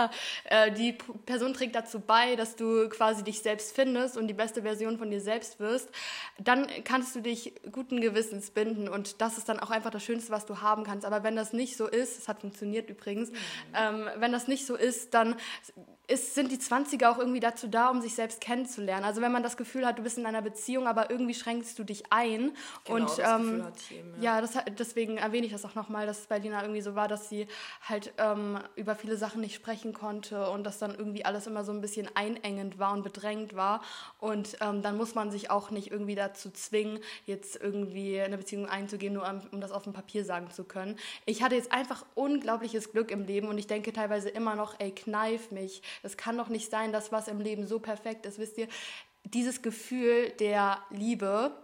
äh, die Person trägt dazu bei, dass du quasi dich selbst findest und die beste Version von dir selbst wirst, dann kannst du dich guten Gewissens binden und das ist dann auch einfach das Schönste, was du haben kannst. Aber wenn das nicht so ist, es hat funktioniert übrigens, mhm. ähm, wenn das nicht so ist, dann ist, sind die 20er auch irgendwie dazu da, um sich selbst kennenzulernen. Also wenn man das Gefühl hat, du bist in einer Beziehung, aber irgendwie schränkst du dich ein genau, und ähm, Themen. Ja, ja das, deswegen erwähne ich das auch nochmal, dass es bei Lina irgendwie so war, dass sie halt ähm, über viele Sachen nicht sprechen konnte und dass dann irgendwie alles immer so ein bisschen einengend war und bedrängt war. Und ähm, dann muss man sich auch nicht irgendwie dazu zwingen, jetzt irgendwie eine Beziehung einzugehen, nur um, um das auf dem Papier sagen zu können. Ich hatte jetzt einfach unglaubliches Glück im Leben und ich denke teilweise immer noch, ey, kneif mich. Das kann doch nicht sein, dass was im Leben so perfekt ist. Wisst ihr, dieses Gefühl der Liebe,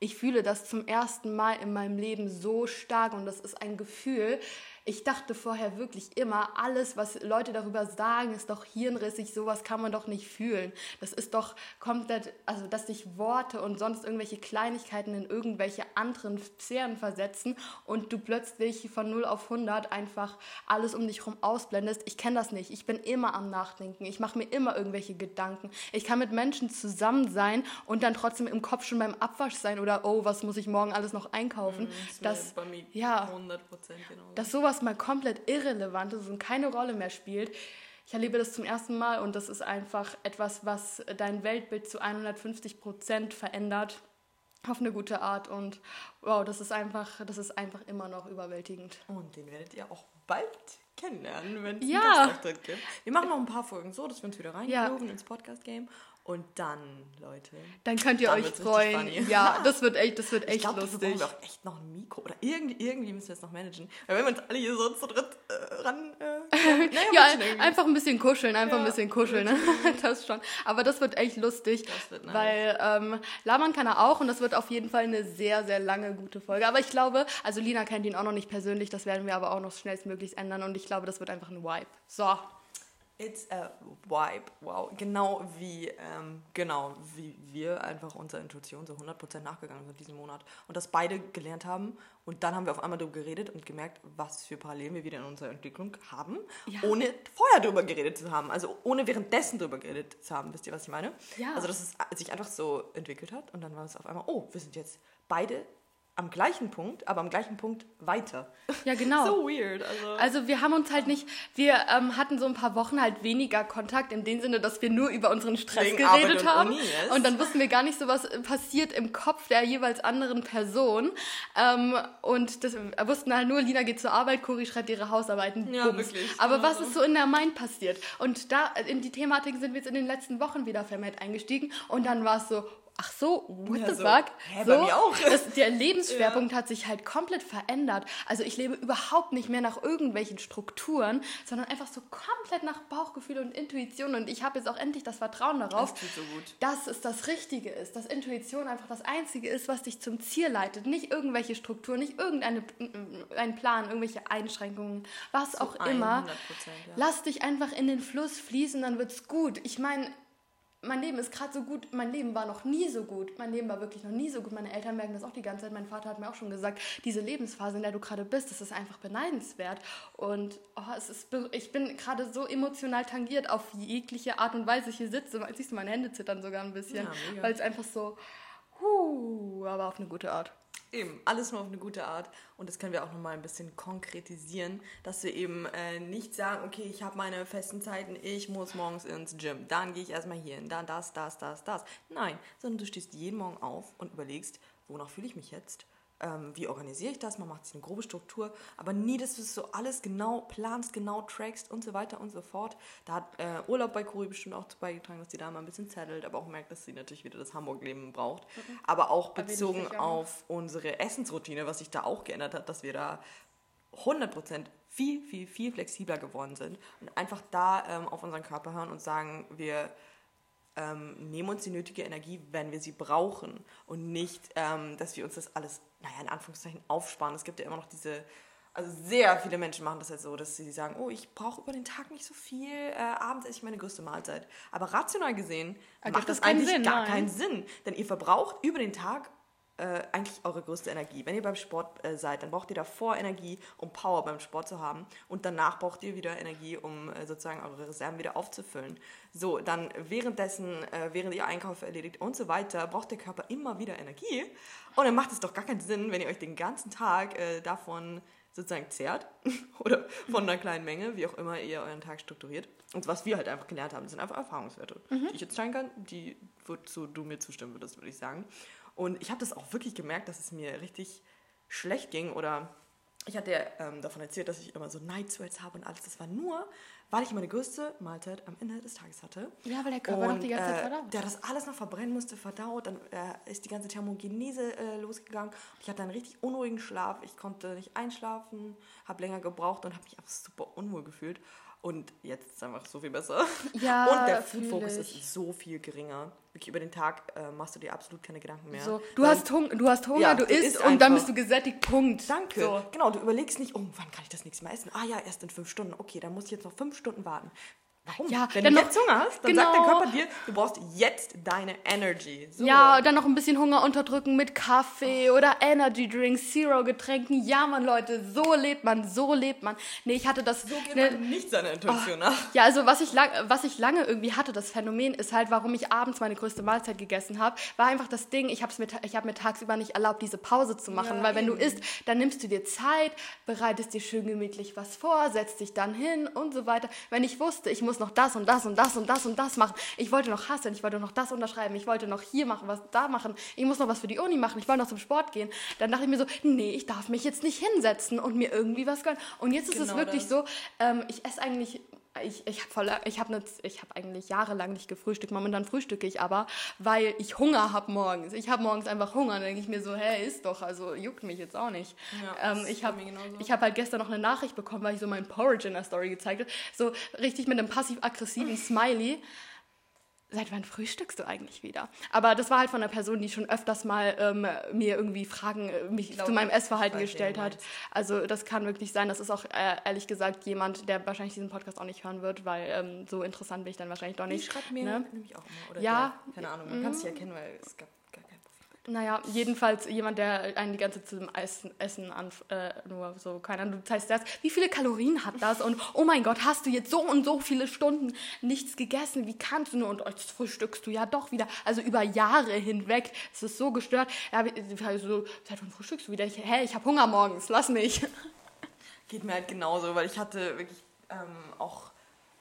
ich fühle das zum ersten Mal in meinem Leben so stark und das ist ein Gefühl, ich dachte vorher wirklich immer, alles, was Leute darüber sagen, ist doch hirnrissig, sowas kann man doch nicht fühlen. Das ist doch komplett, also dass sich Worte und sonst irgendwelche Kleinigkeiten in irgendwelche anderen Sphären versetzen und du plötzlich von 0 auf 100 einfach alles um dich herum ausblendest. Ich kenne das nicht. Ich bin immer am Nachdenken. Ich mache mir immer irgendwelche Gedanken. Ich kann mit Menschen zusammen sein und dann trotzdem im Kopf schon beim Abwasch sein oder oh, was muss ich morgen alles noch einkaufen. Mm, das, bei mir ja, 100% genau. Dass sowas sowas mal komplett irrelevant ist und keine Rolle mehr spielt. Ich erlebe das zum ersten Mal und das ist einfach etwas, was dein Weltbild zu 150 Prozent verändert auf eine gute Art und wow, das ist einfach, das ist einfach immer noch überwältigend. Und den werdet ihr auch bald kennenlernen, wenn es Ja. einen Gastauftritt gibt. Wir machen noch ein paar Folgen so, dass wir uns wieder Ja. reinlogen ins Podcast-Game. Und dann, Leute, Dann könnt ihr Dann euch freuen. Ja, das wird echt, das wird ich echt glaube, dafür lustig. brauchen wir auch echt noch ein Mikro. Oder irgendwie, irgendwie müssen wir es noch managen. Weil wenn wir uns alle hier so zu dritt äh, ran... Äh, naja, Ja, irgendwie. einfach ein bisschen kuscheln, einfach ein Ja, bisschen kuscheln. Ne? Das schon. Aber das wird echt lustig. Das wird nice. Weil ähm, labern kann er auch und das wird auf jeden Fall eine sehr, sehr lange gute Folge. Aber ich glaube, also Lina kennt ihn auch noch nicht persönlich, das werden wir aber auch noch schnellstmöglichst ändern und ich glaube, das wird einfach ein Vibe. So. It's a vibe. Wow. Genau wie, ähm, genau wie wir einfach unserer Intuition so 100% nachgegangen sind diesen Monat. Und das beide gelernt haben. Und dann haben wir auf einmal darüber geredet und gemerkt, was für Parallelen wir wieder in unserer Entwicklung haben, Ja. ohne vorher darüber geredet zu haben. Also ohne währenddessen darüber geredet zu haben. Wisst ihr, was ich meine? Ja. Also dass es sich einfach so entwickelt hat. Und dann war es auf einmal, oh, wir sind jetzt beide am gleichen Punkt, aber am gleichen Punkt weiter. Ja, genau. So weird. Also, Also wir haben uns halt nicht, wir ähm, hatten so ein paar Wochen halt weniger Kontakt in dem Sinne, dass wir nur über unseren Stress geredet und haben. Yes. Und dann wussten wir gar nicht so, was passiert im Kopf der jeweils anderen Person. Ähm, und das, wir wussten halt nur, Lina geht zur Arbeit, Cori schreibt ihre Hausarbeiten. Ja, Bums. wirklich. Aber Genau was so. ist so in der Mind passiert? Und da in die Thematik sind wir jetzt in den letzten Wochen wieder vermehrt eingestiegen. Und dann war es so, ach so, what Ja, the so, fuck? hä, bei mir auch. Das, der Lebensschwerpunkt hat sich halt komplett verändert. Also ich lebe überhaupt nicht mehr nach irgendwelchen Strukturen, sondern einfach so komplett nach Bauchgefühl und Intuition. Und ich habe jetzt auch endlich das Vertrauen darauf, Das so gut. dass es das Richtige ist, dass Intuition einfach das Einzige ist, was dich zum Ziel leitet. Nicht irgendwelche Strukturen, nicht irgendein ein Plan, irgendwelche Einschränkungen, was auch immer. 100%, ja. Lass dich einfach in den Fluss fließen, dann wird's gut. Ich meine, mein Leben ist gerade so gut, mein Leben war noch nie so gut. Mein Leben war wirklich noch nie so gut. Meine Eltern merken das auch die ganze Zeit. Mein Vater hat mir auch schon gesagt, diese Lebensphase, in der du gerade bist, das ist einfach beneidenswert. Und oh, es ist, ich bin gerade so emotional tangiert auf jegliche Art und Weise. Ich hier sitze, siehst du, meine Hände zittern sogar ein bisschen, Ja, weil es einfach so, huh, aber auf eine gute Art. Eben, alles nur auf eine gute Art. Und das können wir auch nochmal ein bisschen konkretisieren, dass wir eben äh, nicht sagen, okay, ich habe meine festen Zeiten, ich muss morgens ins Gym, dann gehe ich erstmal hier hin, dann das, das, das, das. Nein, sondern du stehst jeden Morgen auf und überlegst, wonach fühle ich mich jetzt? Ähm, wie organisiere ich das? Man macht sich eine grobe Struktur, aber nie, dass du es so alles genau planst, genau trackst und so weiter und so fort. Da hat äh, Urlaub bei Kuri bestimmt auch zu beigetragen, dass die Dame ein bisschen zettelt, aber auch merkt, dass sie natürlich wieder das Hamburg-Leben braucht. Aber auch bezogen noch. auf unsere Essensroutine, was sich da auch geändert hat, dass wir da 100% viel, viel, viel flexibler geworden sind und einfach da ähm, auf unseren Körper hören und sagen, wir ähm, nehmen uns die nötige Energie, wenn wir sie brauchen und nicht, ähm, dass wir uns das alles, naja, in Anführungszeichen aufsparen. Es gibt ja immer noch diese, also sehr viele Menschen machen das halt so, dass sie sagen, oh, ich brauche über den Tag nicht so viel, äh, abends esse ich meine größte Mahlzeit. Aber rational gesehen macht das das keinen eigentlich Sinn, gar nein. keinen Sinn, denn ihr verbraucht über den Tag äh, eigentlich eure größte Energie. Wenn ihr beim Sport äh, seid, dann braucht ihr davor Energie, um Power beim Sport zu haben. Und danach braucht ihr wieder Energie, um äh, sozusagen eure Reserven wieder aufzufüllen. So, dann währenddessen, äh, während ihr Einkäufe erledigt und so weiter, braucht der Körper immer wieder Energie. Und dann macht es doch gar keinen Sinn, wenn ihr euch den ganzen Tag äh, davon sozusagen zehrt oder von einer kleinen Menge, wie auch immer ihr euren Tag strukturiert. Und was wir halt einfach gelernt haben, sind einfach Erfahrungswerte, die ich jetzt teilen kann, die wozu du mir zustimmen würdest, würde ich sagen. Und ich habe das auch wirklich gemerkt, dass es mir richtig schlecht ging oder ich hatte ähm, davon erzählt, dass ich immer so Night Sweats habe und alles. Das war nur, weil ich meine größte Mahlzeit am Ende des Tages hatte. Ja, weil der Körper noch die ganze Zeit äh, verdaut. Der das alles noch verbrennen musste, verdaut. Dann äh, ist die ganze Thermogenese äh, losgegangen. Ich hatte einen richtig unruhigen Schlaf. Ich konnte nicht einschlafen, habe länger gebraucht und habe mich auch super unwohl gefühlt. Und jetzt ist es einfach so viel besser. Ja, und der Food-Fokus ist so viel geringer. Wirklich über den Tag äh, machst du dir absolut keine Gedanken mehr. So, du, hast Hung du hast Hunger, Ja, du isst und dann bist du gesättigt, Punkt. Danke. So. Genau, du überlegst nicht, oh, wann kann ich das nächste Mal essen? Ah ja, erst in fünf Stunden. Okay, dann muss ich jetzt noch fünf Stunden warten. Warum? Ja, Wenn dann du jetzt Hunger hast, dann sagt der genau. Körper dir, du brauchst jetzt deine Energy. So. Ja, dann noch ein bisschen Hunger unterdrücken mit Kaffee oder Energy Drinks, Zero Getränken. Ja, man, Leute, so lebt man, so lebt man. Nee, ich hatte das. so geht ne, man nicht seiner Intuition nach. Ja, also was ich, lang, was ich lange irgendwie hatte, das Phänomen ist halt, warum ich abends meine größte Mahlzeit gegessen habe, war einfach das Ding, ich habe mir, ich mir tagsüber nicht erlaubt, diese Pause zu machen, Ja, weil wenn du eben. isst, dann nimmst du dir Zeit, bereitest dir schön gemütlich was vor, setzt dich dann hin und so weiter. Wenn ich wusste, ich muss noch das und das und das und das und das machen, ich wollte noch hasseln, ich wollte noch das unterschreiben, ich wollte noch hier machen, was da machen, ich muss noch was für die Uni machen, ich wollte noch zum Sport gehen, dann dachte ich mir so, nee, ich darf mich jetzt nicht hinsetzen und mir irgendwie was gönnen. Und jetzt ist es Genau wirklich das. so, ähm, ich esse eigentlich ich, ich habe ich hab ne, ich hab eigentlich jahrelang nicht gefrühstückt. Momentan frühstücke ich aber, weil ich Hunger habe morgens. Ich habe morgens einfach Hunger. Dann denke ich mir so, hey, ist doch, also juckt mich jetzt auch nicht. Ja, ähm, ich habe ich hab halt gestern noch eine Nachricht bekommen, weil ich so mein Porridge in der Story gezeigt habe. So richtig mit einem passiv-aggressiven Smiley. Seit wann frühstückst du eigentlich wieder? Aber das war halt von einer Person, die schon öfters mal ähm, mir irgendwie Fragen, äh, mich glaube, zu meinem Essverhalten gestellt hat. Also das kann wirklich sein. Das ist auch äh, ehrlich gesagt jemand, der wahrscheinlich diesen Podcast auch nicht hören wird, weil ähm, so interessant bin ich dann wahrscheinlich doch Die nicht. schreibt mir ne? nämlich auch immer. Oder Ja. Der, keine Ahnung, man kann es nicht erkennen, weil es gab. Naja, jedenfalls jemand, der einen die ganze Zeit zum Essen, Essen an, äh, nur so, keine Ahnung, du zeigst das, wie viele Kalorien hat das? Und oh mein Gott, hast du jetzt so und so viele Stunden nichts gegessen, wie kannst du nur? Und jetzt frühstückst du ja doch wieder, also über Jahre hinweg, es ist so gestört, ja, so, seit wann frühstückst du wieder? Ich, hä, ich habe Hunger morgens, lass mich. Geht mir halt genauso, weil ich hatte wirklich ähm, auch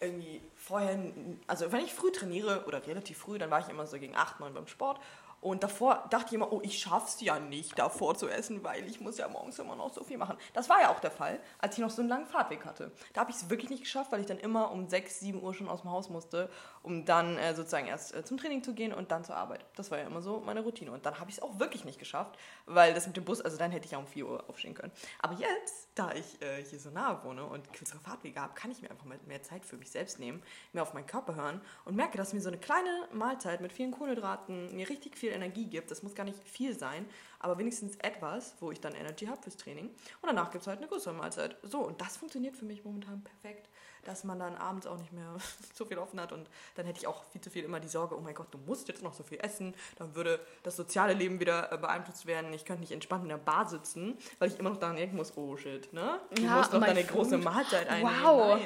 irgendwie vorher, also wenn ich früh trainiere oder relativ früh, dann war ich immer so gegen 8, 9 beim Sport. Und davor dachte ich immer, oh, ich schaff's ja nicht, davor zu essen, weil ich muss ja morgens immer noch so viel machen. Das war ja auch der Fall, als ich noch so einen langen Fahrtweg hatte. Da habe ich es wirklich nicht geschafft, weil ich dann immer um 6, 7 Uhr schon aus dem Haus musste, um dann äh, sozusagen erst äh, zum Training zu gehen und dann zur Arbeit. Das war ja immer so meine Routine. Und dann habe ich es auch wirklich nicht geschafft, weil das mit dem Bus, also dann hätte ich ja um 4 Uhr aufstehen können. Aber jetzt, da ich äh, hier so nahe wohne und kürzere Fahrtwege habe, kann ich mir einfach mal mehr Zeit für mich selbst nehmen, mehr auf meinen Körper hören und merke, dass mir so eine kleine Mahlzeit mit vielen Kohlenhydraten mir richtig viel Energie gibt. Das muss gar nicht viel sein, aber wenigstens etwas, wo ich dann Energy habe fürs Training. Und danach gibt es halt eine größere Mahlzeit. So, und das funktioniert für mich momentan perfekt, dass man dann abends auch nicht mehr so viel offen hat. Und dann hätte ich auch viel zu viel immer die Sorge, oh mein Gott, du musst jetzt noch so viel essen. Dann würde das soziale Leben wieder äh, beeinflusst werden. Ich könnte nicht entspannt in der Bar sitzen, weil ich immer noch daran denken muss, oh shit, ne? Du Ja, musst noch deine food. große Mahlzeit einnehmen. Wow.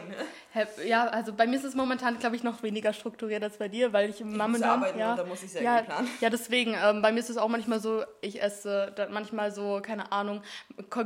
Nein. Ja, also bei mir ist es momentan, glaube ich, noch weniger strukturiert als bei dir, weil ich, momentan. arbeiten ja, und da muss ich sehr ja, planen. Ja, deswegen, ähm, bei mir ist es auch manchmal so, ich esse dann manchmal so, keine Ahnung,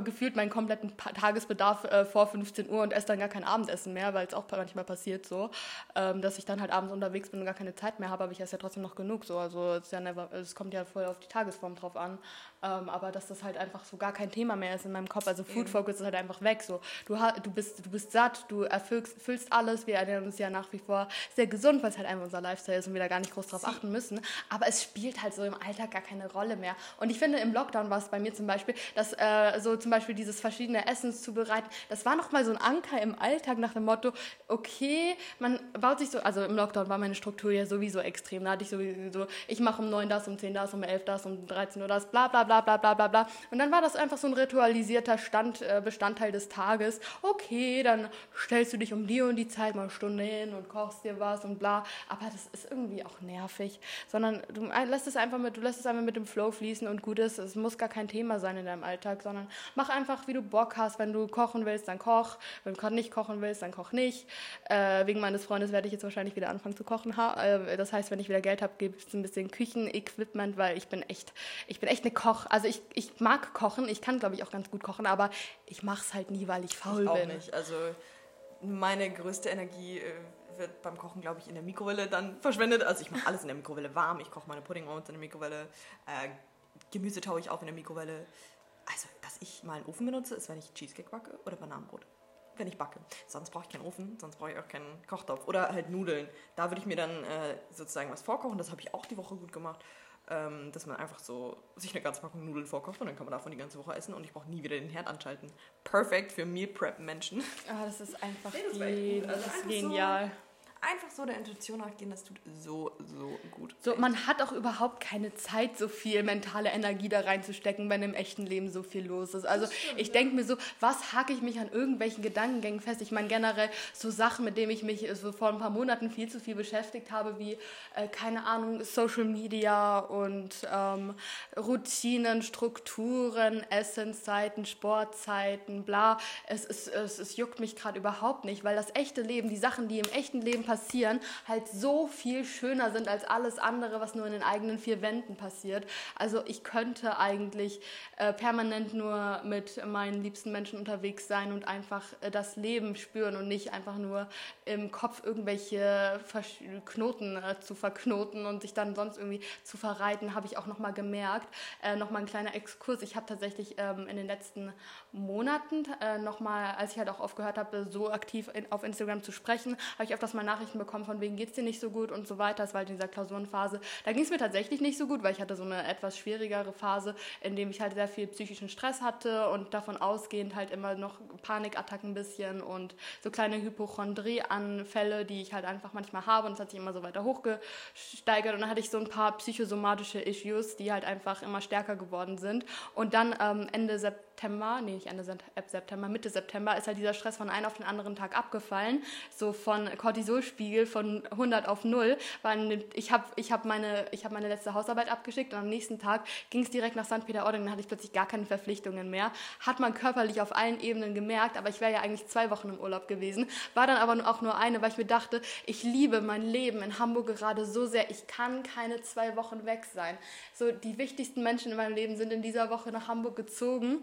gefühlt meinen kompletten Tagesbedarf äh, vor 15 Uhr und esse dann gar kein Abendessen mehr, weil es auch manchmal passiert so, ähm, dass ich dann halt abends unterwegs bin und gar keine Zeit mehr habe, aber ich esse ja trotzdem noch genug so. Also es, ja es kommt ja voll auf die Tagesform drauf an. Ähm, aber dass das halt einfach so gar kein Thema mehr ist in meinem Kopf. Also Food Focus ist halt einfach weg. So, du, du, bist, du bist satt, du erfüllst füllst alles. Wir ernähren uns ja nach wie vor sehr gesund, weil es halt einfach unser Lifestyle ist und wir da gar nicht groß drauf achten müssen. Aber es spielt halt so im Alltag gar keine Rolle mehr. Und ich finde, im Lockdown war es bei mir zum Beispiel, dass äh, so zum Beispiel dieses verschiedene Essens zubereiten, das war nochmal so ein Anker im Alltag nach dem Motto, okay, man baut sich so, also im Lockdown war meine Struktur ja sowieso extrem. Da hatte ich sowieso, ich mache um 9 das, um 10 das, um 11 das, um 13 Uhr das, bla bla bla bla bla bla bla. Und dann war das einfach so ein ritualisierter Stand, äh, Bestandteil des Tages. Okay, dann stellst du dich um die und die Zeit mal eine Stunde hin und kochst dir was und bla. Aber das ist irgendwie auch nervig. Sondern du lässt es einfach mit, du lässt es einfach mit dem Flow fließen und gut ist. Es muss gar kein Thema sein in deinem Alltag, sondern mach einfach, wie du Bock hast. Wenn du kochen willst, dann koch. Wenn du nicht kochen willst, dann koch nicht. Äh, wegen meines Freundes werde ich jetzt wahrscheinlich wieder anfangen zu kochen. Ha äh, das heißt, wenn ich wieder Geld habe, gibt es ein bisschen Küchenequipment, weil ich bin echt, ich bin echt eine Koch. Also ich, ich mag kochen, ich kann glaube ich auch ganz gut kochen, aber ich mache es halt nie, weil ich faul Ich auch bin. nicht. Also meine größte Energie äh, wird beim Kochen, glaube ich, in der Mikrowelle dann verschwendet. Also ich mache alles in der Mikrowelle warm. Ich koche meine Pudding in der Mikrowelle. Äh, Gemüse taue ich auf in der Mikrowelle. Also, dass ich mal einen Ofen benutze, ist, wenn ich Cheesecake backe oder Bananenbrot. Wenn ich backe. Sonst brauche ich keinen Ofen, sonst brauche ich auch keinen Kochtopf. Oder halt Nudeln. Da würde ich mir dann äh, sozusagen was vorkochen. Das habe ich auch die Woche gut gemacht. Ähm, dass man einfach so sich eine ganze Packung Nudeln vorkocht und dann kann man davon die ganze Woche essen und ich brauche nie wieder den Herd anschalten. Perfekt für Meal Prep Menschen. Ah, das ist einfach Nee, das. Also das ist einfach so- genial. Einfach so der Intuition nachgehen, das tut so, so gut. So, man hat auch überhaupt keine Zeit, so viel mentale Energie da reinzustecken, wenn im echten Leben so viel los ist. Also stimmt, ich denke mir so, was hacke ich mich an irgendwelchen Gedankengängen fest? Ich meine generell so Sachen, mit denen ich mich so vor ein paar Monaten viel zu viel beschäftigt habe, wie, äh, keine Ahnung, Social Media und ähm, Routinen, Strukturen, Essenszeiten, Sportzeiten, bla. Es, es, es, es juckt mich gerade überhaupt nicht, weil das echte Leben, die Sachen, die im echten Leben passieren, halt so viel schöner sind als alles andere, was nur in den eigenen vier Wänden passiert. Also ich könnte eigentlich äh, permanent nur mit meinen liebsten Menschen unterwegs sein und einfach äh, das Leben spüren und nicht einfach nur im Kopf irgendwelche Versch Knoten äh, zu verknoten und sich dann sonst irgendwie zu verreiten, habe ich auch nochmal gemerkt. Äh, nochmal ein kleiner Exkurs. Ich habe tatsächlich ähm, in den letzten Monaten äh, nochmal, als ich halt auch aufgehört habe, so aktiv in, auf Instagram zu sprechen, habe ich öfters mal Nachrichten bekommen, von wegen geht es dir nicht so gut und so weiter. Das war halt in dieser Klausurenphase. Da ging es mir tatsächlich nicht so gut, weil ich hatte so eine etwas schwierigere Phase, in dem ich halt sehr viel psychischen Stress hatte und davon ausgehend halt immer noch Panikattacken ein bisschen und so kleine Hypochondrieanfälle, die ich halt einfach manchmal habe und es hat sich immer so weiter hochgesteigert und dann hatte ich so ein paar psychosomatische Issues, die halt einfach immer stärker geworden sind und dann ähm, Ende September September, nee, nicht Ende September, Mitte September, ist halt dieser Stress von einem auf den anderen Tag abgefallen. So von Cortisolspiegel von 100 auf 0. Weil ich habe ich hab meine, hab meine letzte Hausarbeit abgeschickt und am nächsten Tag ging es direkt nach St. Peter-Ording. Dann hatte ich plötzlich gar keine Verpflichtungen mehr. Hat man körperlich auf allen Ebenen gemerkt, aber ich wäre ja eigentlich zwei Wochen im Urlaub gewesen. War dann aber auch nur eine, weil ich mir dachte, ich liebe mein Leben in Hamburg gerade so sehr. Ich kann keine zwei Wochen weg sein. So, die wichtigsten Menschen in meinem Leben sind in dieser Woche nach Hamburg gezogen.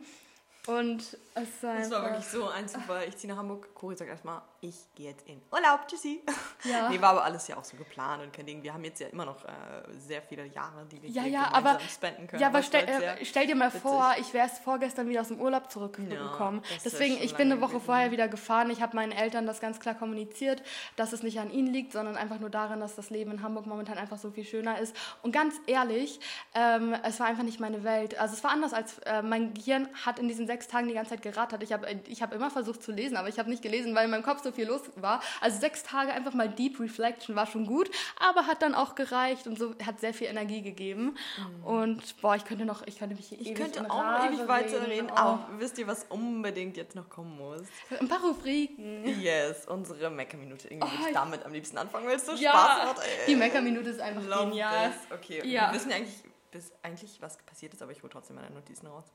Und es war, das war wirklich so ein Zufall. Ich ziehe nach Hamburg. Cori sagt erstmal, ich gehe jetzt in Urlaub. Tschüssi. Ja. nee, war aber alles ja auch so geplant und kein Ding. Wir haben jetzt ja immer noch äh, sehr viele Jahre, die wir ja, hier ja, gemeinsam aber, spenden können. Ja, aber stell, äh, stell, dir mal witzig. vor, ich wäre erst vorgestern wieder aus dem Urlaub zurückgekommen. Ja, Deswegen, ich bin eine Woche gewesen. vorher wieder gefahren. Ich habe meinen Eltern das ganz klar kommuniziert, dass es nicht an ihnen liegt, sondern einfach nur daran, dass das Leben in Hamburg momentan einfach so viel schöner ist. Und ganz ehrlich, ähm, es war einfach nicht meine Welt. Also es war anders als äh, mein Gehirn hat in diesen sechs Tagen die ganze Zeit gerattert. Ich habe ich hab immer versucht zu lesen, aber ich habe nicht gelesen, weil in meinem Kopf so viel los war. Also sechs Tage einfach mal Deep Reflection war schon gut, aber hat dann auch gereicht und so hat sehr viel Energie gegeben. Mhm. Und boah, ich könnte noch, ich könnte mich hier Ich könnte auch noch ewig weiterreden. Oh. Aber wisst ihr, was unbedingt jetzt noch kommen muss? Ein paar Rubriken. Yes, unsere Mecker-Minute. Irgendwie oh, ich damit am liebsten anfangen, weil es so ja, Spaß macht. Ey. Die Mecker-Minute ist einfach Love genial. This. Okay, ja. wir wissen ja eigentlich, bis eigentlich, was passiert ist, aber ich hole trotzdem meine Notizen raus.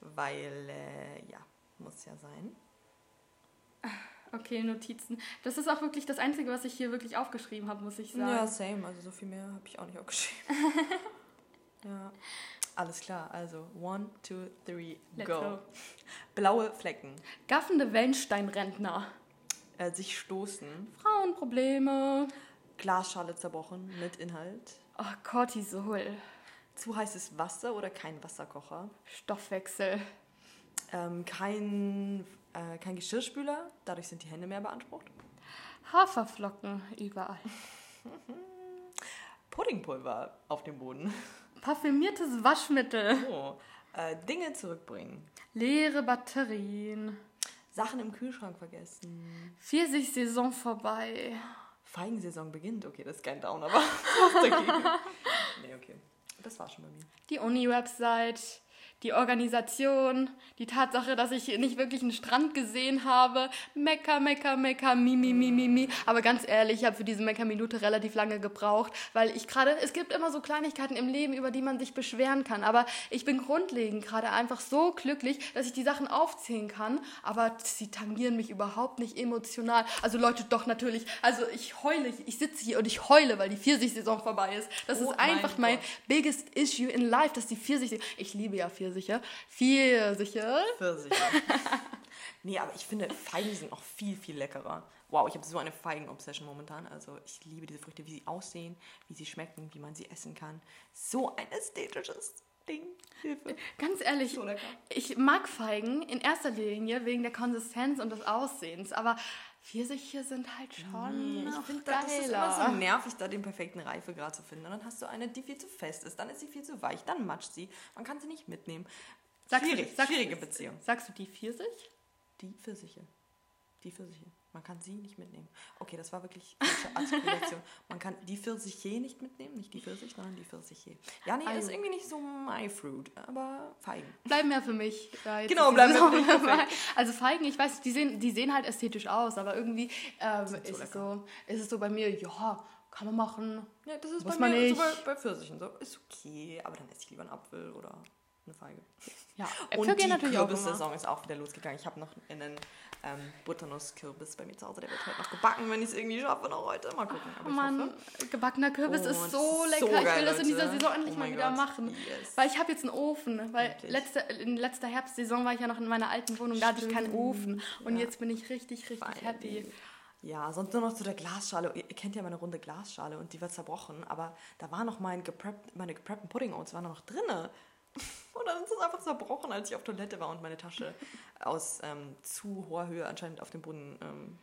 Weil, äh, ja, muss ja sein. Okay, Notizen. Das ist auch wirklich das Einzige, was ich hier wirklich aufgeschrieben habe, muss ich sagen. Ja, same. Also so viel mehr habe ich auch nicht aufgeschrieben. ja. Alles klar, also one, two, three, Let's go. go. Blaue Flecken. Gaffende Wellensteinrentner. Äh, sich stoßen. Frauenprobleme. Glasschale zerbrochen mit Inhalt. Oh, Cortisol. Zu heißes Wasser oder kein Wasserkocher. Stoffwechsel. Ähm, kein äh, kein Geschirrspüler, dadurch sind die Hände mehr beansprucht. Haferflocken überall. Puddingpulver auf dem Boden. Parfümiertes Waschmittel. Oh. Äh, Dinge zurückbringen. Leere Batterien. Sachen im Kühlschrank vergessen. Pfirsich-Saison vorbei. Feigensaison beginnt. Okay, das ist kein Down, aber was dagegen? nee, okay. Das war schon bei mir. Die Uni-Website die Organisation, die Tatsache, dass ich nicht wirklich einen Strand gesehen habe. Mecker, mecker, mecker, mi, mi, mi, mi, mi. Aber ganz ehrlich, ich habe für diese Mecker-Minute relativ lange gebraucht, weil ich gerade, es gibt immer so Kleinigkeiten im Leben, über die man sich beschweren kann. Aber ich bin grundlegend gerade einfach so glücklich, dass ich die Sachen aufzählen kann. Aber sie tangieren mich überhaupt nicht emotional. Also Leute, doch natürlich. Also ich heule, ich sitze hier und ich heule, weil die Pfirsich-Saison vorbei ist. Das oh ist einfach mein, mein biggest issue in life, dass die Pfirsich, ich liebe ja Pfirsich Pfirsiche. Pfirsiche. Pfirsiche. nee, aber ich finde, Feigen sind auch viel, viel leckerer. Wow, ich habe so eine Feigen-Obsession momentan. Also ich liebe diese Früchte, wie sie aussehen, wie sie schmecken, wie man sie essen kann. So ein ästhetisches Ding. Hilfe. Ganz ehrlich, so ich mag Feigen in erster Linie wegen der Konsistenz und des Aussehens, aber Pfirsiche sind halt schon. Nee, ich finde, das ist immer so nervig, da den perfekten Reifegrad zu finden. Und dann hast du eine, die viel zu fest ist, dann ist sie viel zu weich, dann matscht sie, man kann sie nicht mitnehmen. Sagst Schwierig, du, sagst, schwierige Beziehung. Sagst du die Pfirsich? Die Pfirsiche. Die Pfirsiche. Man kann sie nicht mitnehmen. Okay, das war wirklich Artikulation. Man kann die Pfirsiche nicht mitnehmen, nicht die Pfirsich, sondern die Pfirsiche. Ja, nee, ist irgendwie nicht so my fruit, aber Feigen. Bleiben ja für mich. Genau, bleiben für mich. Also Feigen, ich weiß, die sehen, die sehen halt ästhetisch aus, aber irgendwie ähm, ist, so es so, ist es so bei mir, ja, kann man machen. Ja, das ist Muss bei mir nicht. So bei, bei Pfirsichen so. Ist okay, aber dann esse ich lieber einen Apfel oder eine Feige. Ja, Äpfel und die natürlich Kürbissaison ist auch wieder losgegangen. Ich habe noch einen ähm, Butternusskürbis bei mir zu Hause. Der wird heute noch gebacken, wenn ich es irgendwie schaffe, noch heute. Mal gucken. Aber oh Mann, gebackener Kürbis oh, ist so lecker. So geil, ich will das in dieser Saison endlich oh mal wieder Gott. machen. Yes. Weil ich habe jetzt einen Ofen. Weil letzte, in letzter Herbstsaison war ich ja noch in meiner alten Wohnung, da hatte ich keinen Ofen. Und ja. jetzt bin ich richtig, richtig Fein. happy. Ja, sonst nur noch zu der Glasschale. Ihr kennt ja meine runde Glasschale und die war zerbrochen, aber da war noch mein gepreppt, meine gepreppten Pudding Oats waren noch drinne. Und dann ist es einfach zerbrochen, als ich auf Toilette war und meine Tasche aus ähm, zu hoher Höhe anscheinend auf den Boden ähm,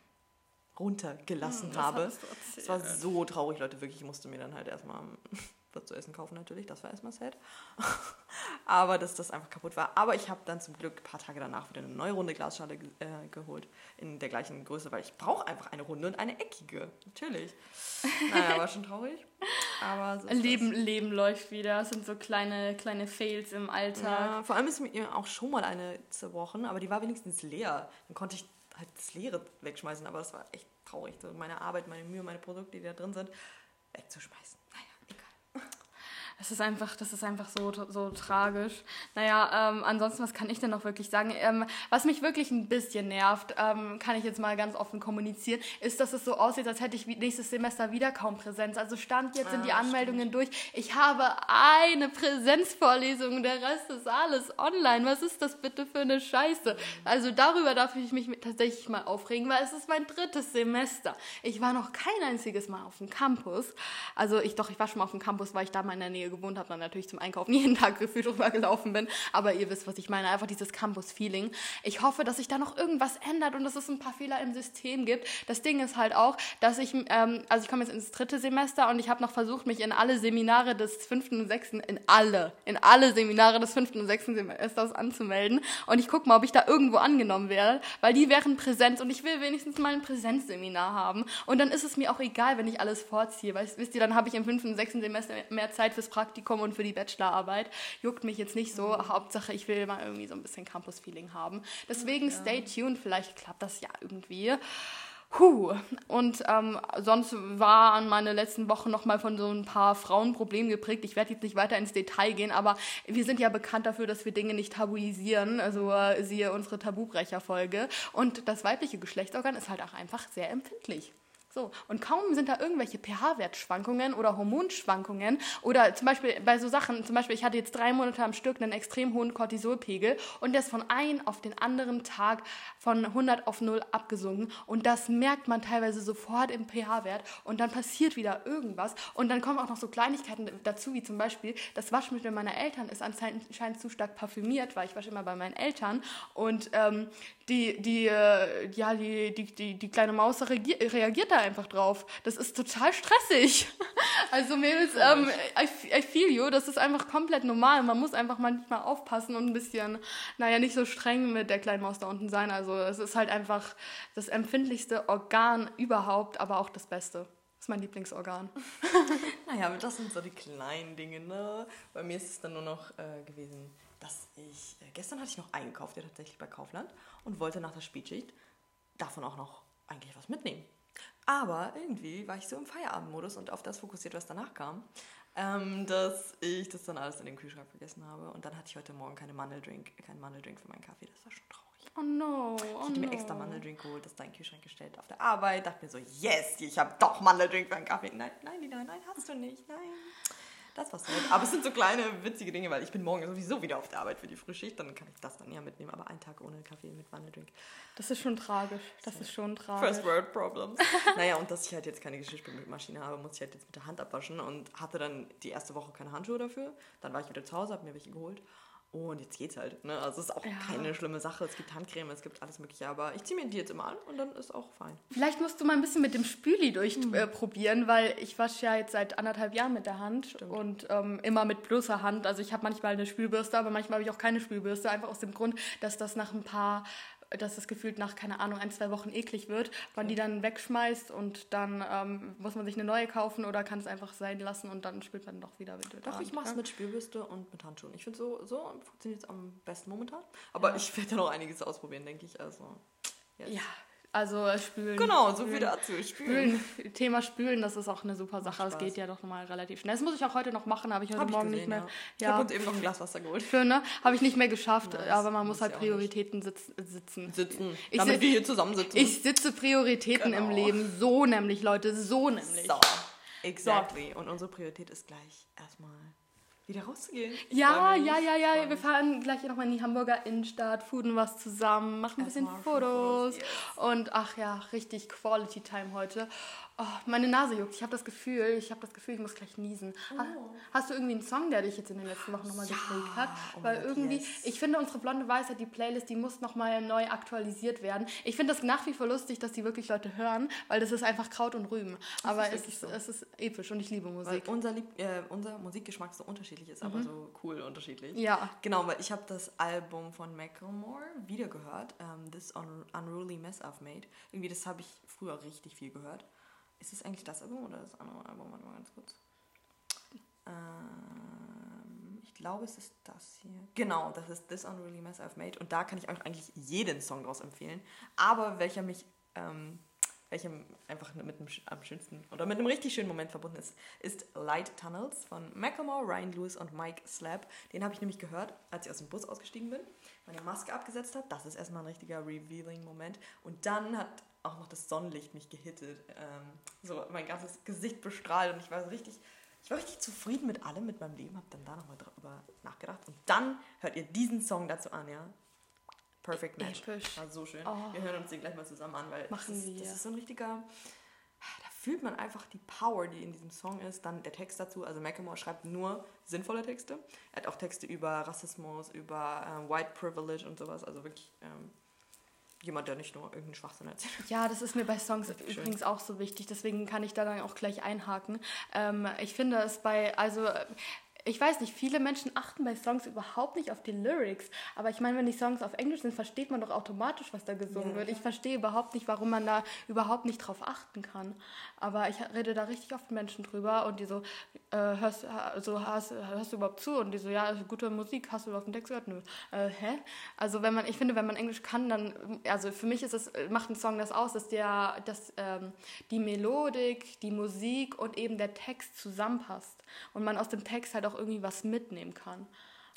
runtergelassen hm, habe. Es war so traurig, Leute, wirklich. Ich musste mir dann halt erstmal was zu essen kaufen natürlich, das war erstmal sad. Aber dass das einfach kaputt war. Aber ich habe dann zum Glück ein paar Tage danach wieder eine neue runde Glasschale äh, geholt. In der gleichen Größe, weil ich brauche einfach eine runde und eine eckige. Natürlich. Naja, war schon traurig. Aber so Leben, das. Leben läuft wieder. Das sind so kleine, kleine Fails im Alltag. Ja, vor allem ist mir auch schon mal eine zerbrochen, aber die war wenigstens leer. Dann konnte ich halt das Leere wegschmeißen, aber das war echt traurig. So meine Arbeit, meine Mühe, meine Produkte, die da drin sind, wegzuschmeißen. Das ist einfach, das ist einfach so, so tragisch. Naja, ähm, ansonsten, was kann ich denn noch wirklich sagen? Ähm, was mich wirklich ein bisschen nervt, ähm, kann ich jetzt mal ganz offen kommunizieren, ist, dass es so aussieht, als hätte ich nächstes Semester wieder kaum Präsenz. Also stand jetzt sind die ah, Anmeldungen stimmt. durch. Ich habe eine Präsenzvorlesung, der Rest ist alles online. Was ist das bitte für eine Scheiße? Also darüber darf ich mich tatsächlich mal aufregen, weil es ist mein drittes Semester. Ich war noch kein einziges Mal auf dem Campus. Also ich doch, ich war schon mal auf dem Campus, weil ich da mal in der Nähe gewohnt habe, dann natürlich zum Einkaufen jeden Tag gefühlt drüber gelaufen bin. Aber ihr wisst, was ich meine. Einfach dieses Campus-Feeling. Ich hoffe, dass sich da noch irgendwas ändert und dass es ein paar Fehler im System gibt. Das Ding ist halt auch, dass ich, ähm, also ich komme jetzt ins dritte Semester und ich habe noch versucht, mich in alle Seminare des fünften und sechsten, in alle, in alle Seminare des fünften und sechsten Semesters anzumelden. Und ich gucke mal, ob ich da irgendwo angenommen werde, weil die wären Präsenz und ich will wenigstens mal ein Präsenzseminar haben. Und dann ist es mir auch egal, wenn ich alles vorziehe. Weil, wisst ihr, dann habe ich im fünften und sechsten Semester mehr Zeit fürs Praktikum und für die Bachelorarbeit. Juckt mich jetzt nicht so. Mhm. Hauptsache, ich will mal irgendwie so ein bisschen Campus-Feeling haben. Deswegen ja. stay tuned, vielleicht klappt das ja irgendwie. Huh. Und ähm, sonst waren meine letzten Wochen noch mal von so ein paar Frauenproblemen geprägt. Ich werde jetzt nicht weiter ins Detail gehen, aber wir sind ja bekannt dafür, dass wir Dinge nicht tabuisieren. Also äh, siehe unsere Tabubrecherfolge. Und das weibliche Geschlechtsorgan ist halt auch einfach sehr empfindlich. So, und kaum sind da irgendwelche pH-Wertschwankungen oder Hormonschwankungen oder zum Beispiel bei so Sachen, zum Beispiel ich hatte jetzt drei Monate am Stück einen extrem hohen Cortisolpegel und der ist von einem auf den anderen Tag von 100 auf 0 abgesunken und das merkt man teilweise sofort im pH-Wert und dann passiert wieder irgendwas und dann kommen auch noch so Kleinigkeiten dazu, wie zum Beispiel das Waschmittel meiner Eltern ist anscheinend zu stark parfümiert, weil ich wasche immer bei meinen Eltern und ähm, die, die, äh, ja, die, die, die, die kleine Maus reagiert da einfach drauf. Das ist total stressig. Also Mädels, ähm, I, I feel you, das ist einfach komplett normal. Man muss einfach manchmal aufpassen und ein bisschen, naja, nicht so streng mit der kleinen Maus da unten sein. Also es ist halt einfach das empfindlichste Organ überhaupt, aber auch das Beste. Das ist mein Lieblingsorgan. naja, das sind so die kleinen Dinge, ne? Bei mir ist es dann nur noch äh, gewesen, dass ich, äh, gestern hatte ich noch eingekauft, ja tatsächlich bei Kaufland und wollte nach der Spätschicht davon auch noch eigentlich was mitnehmen. Aber irgendwie war ich so im Feierabendmodus und auf das fokussiert, was danach kam, ähm, dass ich das dann alles in den Kühlschrank vergessen habe. Und dann hatte ich heute Morgen keine Mandeldrink, keinen Mandeldrink für meinen Kaffee. Das war schon traurig. Oh no. Oh ich hatte no. mir extra Mandeldrink geholt, das da in den Kühlschrank gestellt auf der Arbeit. Dachte mir so, yes, ich habe doch Mandeldrink für meinen Kaffee. Nein, nein, Lina, nein, hast du nicht. Nein. Das war's halt. Aber es sind so kleine, witzige Dinge, weil ich bin morgen sowieso wieder auf der Arbeit für die Frühschicht. Dann kann ich das dann ja mitnehmen. Aber einen Tag ohne Kaffee mit Vanilledrink. Das ist schon tragisch. Das so. ist schon tragisch. First World Problems. naja, und dass ich halt jetzt keine Geschirrspülmaschine habe, muss ich halt jetzt mit der Hand abwaschen. Und hatte dann die erste Woche keine Handschuhe dafür. Dann war ich wieder zu Hause, habe mir welche geholt. Und jetzt geht's halt. Ne? Also es ist auch ja. keine schlimme Sache. Es gibt Handcreme, es gibt alles Mögliche. Aber ich ziehe mir die jetzt immer an und dann ist auch fein. Vielleicht musst du mal ein bisschen mit dem Spüli durchprobieren, mhm. äh, weil ich wasche ja jetzt seit anderthalb Jahren mit der Hand Stimmt. und ähm, immer mit bloßer Hand. Also ich habe manchmal eine Spülbürste, aber manchmal habe ich auch keine Spülbürste. Einfach aus dem Grund, dass das nach ein paar dass es gefühlt nach, keine Ahnung, ein, zwei Wochen eklig wird, man die dann wegschmeißt und dann ähm, muss man sich eine neue kaufen oder kann es einfach sein lassen und dann spült man doch wieder. wieder Doch, ich mache es mit Spülbürste und mit Handschuhen. Ich finde, so, so funktioniert es am besten momentan. Aber ja. ich werde ja noch einiges ausprobieren, denke ich. Also, yes. Ja, also äh, spülen. Genau, so viel dazu. Spülen. spülen. Thema Spülen, das ist auch eine super Sache. Das geht ja doch mal relativ schnell. Das muss ich auch heute noch machen, habe ich heute hab Morgen ich gesehen, nicht mehr. Ja. Ich habe uns eben noch ein Glas Wasser geholt. Für, ne? Habe ich nicht mehr geschafft, nice. aber man muss halt Prioritäten sitz, sitzen. Sitzen. Ich Damit wir hier zusammen sitzen. Ich sitze Prioritäten genau. im Leben. So nämlich, Leute, so nämlich. So. Exactly. So. Und unsere Priorität ist gleich erstmal wieder rauszugehen. Ja, ja, ja, ja. Wir fahren gleich nochmal in die Hamburger Innenstadt, fooden was zusammen, machen ein bisschen Fotos. Yes. Und ach ja, richtig Quality Time heute. Oh, meine Nase juckt. Ich habe das Gefühl, ich habe das Gefühl, ich muss gleich niesen. Oh. Hast du irgendwie einen Song, der dich jetzt in den letzten Wochen nochmal ja. geprägt hat? Oh Weil irgendwie, yes. ich finde unsere blonde Weisheit, die Playlist, die muss nochmal neu aktualisiert werden. Ich finde das nach wie vor lustig, dass die wirklich Leute hören, weil das ist einfach Kraut und Rüben. Das aber ist es, ist, so. es ist episch und ich liebe Musik. Weil unser, Lieb äh, unser Musikgeschmack so unterschiedlich ist, mhm. aber so cool unterschiedlich. Ja. Genau, weil ich habe das Album von Macklemore wieder gehört, um, ähm, This Un Unruly Mess I've Made. Irgendwie, das habe ich früher richtig viel gehört. Ist es eigentlich das Album oder das andere Album? Warte mal ganz kurz. Ähm, ich glaube, es ist das hier. Genau, das ist This Unruly Mess I've Made. Und da kann ich euch eigentlich jeden Song draus empfehlen. Aber welcher mich, ähm, welcher einfach mit einem, am schönsten oder mit einem richtig schönen Moment verbunden ist, ist Light Tunnels von Macklemore, Ryan Lewis und Mike Slab. Den habe ich nämlich gehört, als ich aus dem Bus ausgestiegen bin, meine Maske abgesetzt habe. Das ist erstmal ein richtiger Revealing-Moment. Und dann hat auch noch das Sonnenlicht mich gehittet. Ähm, so mein ganzes Gesicht bestrahlt und ich war so richtig, ich war richtig zufrieden mit allem, mit meinem Leben, habe dann da nochmal drüber nachgedacht. Und dann hört ihr diesen Song dazu an, ja. Perfect Match. Episch. War so schön. Oh. Wir hören uns den gleich mal zusammen an, weil Machen das, ist, das ist so ein richtiger. Da fühlt man einfach die Power, die in diesem Song ist. Dann der Text dazu. Also Macklemore schreibt nur sinnvolle Texte. Er hat auch Texte über Rassismus, über ähm, White Privilege und sowas. Also wirklich ähm, jemand, der nicht nur irgendeinen Schwachsinn erzählt. Ja, das ist mir bei Songs übrigens auch so wichtig, deswegen kann ich da dann auch gleich einhaken. Ähm, ich finde es bei, also ich weiß nicht, viele Menschen achten bei Songs überhaupt nicht auf die Lyrics. Aber ich meine, wenn die Songs auf Englisch sind, versteht man doch automatisch, was da gesungen ja, wird. Ich verstehe überhaupt nicht, warum man da überhaupt nicht drauf achten kann. Aber ich rede da richtig oft mit Menschen drüber und die so, äh, hörst, also, hast, hörst du überhaupt zu? Und die so, ja, gute Musik, hast du auf den Text gehört? Nö. Äh, hä? Also wenn man, ich finde, wenn man Englisch kann, dann, also für mich ist es, macht ein Song das aus, dass der, dass ähm, die Melodik, die Musik und eben der Text zusammenpasst. Und man aus dem Text halt auch irgendwie was mitnehmen kann.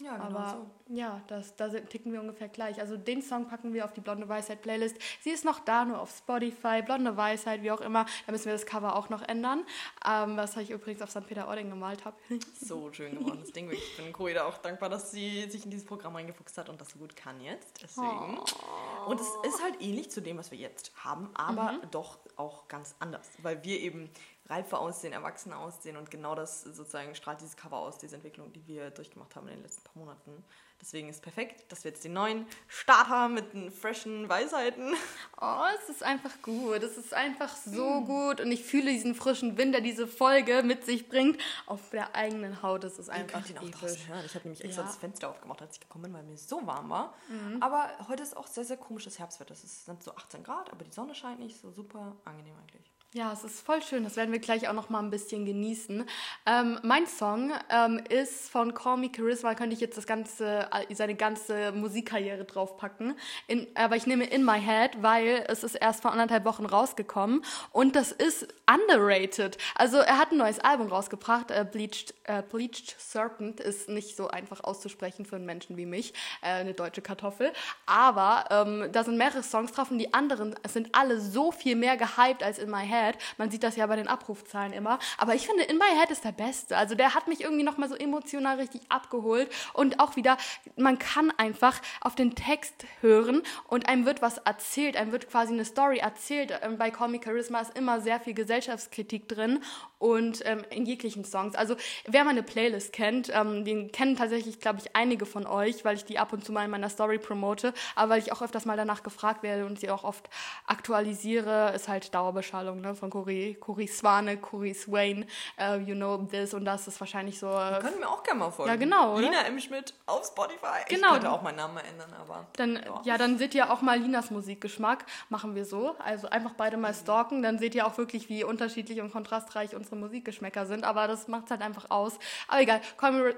Ja, genau Aber so. ja, das, da ticken wir ungefähr gleich. Also den Song packen wir auf die Blonde Weisheit Playlist. Sie ist noch da, nur auf Spotify, Blonde Weisheit, wie auch immer. Da müssen wir das Cover auch noch ändern. Ähm, was ich übrigens auf St. Peter-Ording gemalt habe. so schön geworden, das Ding. Ich bin Koida auch dankbar, dass sie sich in dieses Programm reingefuchst hat und das so gut kann jetzt. Deswegen. Oh. Und es ist halt ähnlich zu dem, was wir jetzt haben, aber mhm. doch auch ganz anders. Weil wir eben reifer aussehen, erwachsen aussehen und genau das sozusagen strahlt dieses Cover aus, diese Entwicklung, die wir durchgemacht haben in den letzten paar Monaten. Deswegen ist perfekt, dass wir jetzt den neuen Start haben mit den freshen Weisheiten. Oh, es ist einfach gut. Es ist einfach so mm. gut und ich fühle diesen frischen Wind, der diese Folge mit sich bringt, auf der eigenen Haut. Es ist einfach ihn auch hören. Ich habe nämlich extra ja. das Fenster aufgemacht, als ich gekommen bin, weil mir so warm war. Mhm. Aber heute ist auch sehr, sehr komisches Herbstwetter. Es sind so 18 Grad, aber die Sonne scheint nicht. So super angenehm eigentlich. Ja, es ist voll schön. Das werden wir gleich auch noch mal ein bisschen genießen. Ähm, mein Song ähm, ist von Call Me Charisma. Könnte ich jetzt das ganze, seine ganze Musikkarriere draufpacken. In, aber ich nehme In My Head, weil es ist erst vor anderthalb Wochen rausgekommen und das ist underrated. Also er hat ein neues Album rausgebracht. Äh, Bleached, äh, Bleached Serpent ist nicht so einfach auszusprechen für einen Menschen wie mich, äh, eine deutsche Kartoffel. Aber ähm, da sind mehrere Songs drauf und die anderen sind alle so viel mehr gehypt als In My Head. Head. Man sieht das ja bei den Abrufzahlen immer. Aber ich finde, In My Head ist der Beste. Also der hat mich irgendwie nochmal so emotional richtig abgeholt. Und auch wieder, man kann einfach auf den Text hören und einem wird was erzählt. Einem wird quasi eine Story erzählt. Ähm, bei Me Charisma ist immer sehr viel Gesellschaftskritik drin und ähm, in jeglichen Songs. Also wer meine Playlist kennt, ähm, den kennen tatsächlich, glaube ich, einige von euch, weil ich die ab und zu mal in meiner Story promote, aber weil ich auch öfters mal danach gefragt werde und sie auch oft aktualisiere, ist halt Dauerbeschallung. Ne? Ne? Von Cory, Cory Swane, Cory Swain, uh, you know this und das ist wahrscheinlich so. Äh, können wir auch gerne mal folgen. Ja, genau. Lina oder? M. Schmidt auf Spotify. Genau. Ich könnte auch meinen Namen mal ändern, aber. Dann, ja. ja. dann seht ihr auch mal Linas Musikgeschmack. Machen wir so. Also einfach beide mal stalken, dann seht ihr auch wirklich, wie unterschiedlich und kontrastreich unsere Musikgeschmäcker sind. Aber das macht es halt einfach aus. Aber egal,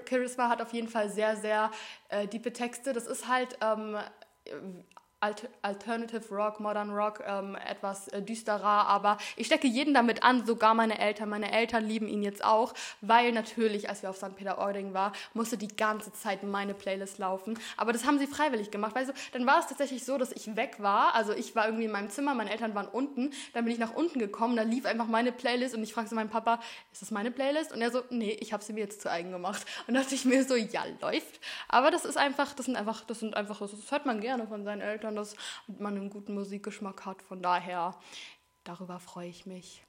Charisma hat auf jeden Fall sehr, sehr äh, diepe Texte. Das ist halt ähm, Alternative Rock, Modern Rock, ähm, etwas äh, düsterer, aber ich stecke jeden damit an, sogar meine Eltern. Meine Eltern lieben ihn jetzt auch, weil natürlich, als wir auf St. Peter-Ording waren, musste die ganze Zeit meine Playlist laufen. Aber das haben sie freiwillig gemacht. Weißt du, dann war es tatsächlich so, dass ich weg war. Also ich war irgendwie in meinem Zimmer, meine Eltern waren unten. Dann bin ich nach unten gekommen, da lief einfach meine Playlist und ich fragte meinen Papa, ist das meine Playlist? Und er so, nee, ich habe sie mir jetzt zu eigen gemacht. Und dachte ich mir so, ja, läuft. Aber das ist einfach, das sind einfach, das sind einfach, das hört man gerne von seinen Eltern dass man einen guten Musikgeschmack hat. Von daher, darüber freue ich mich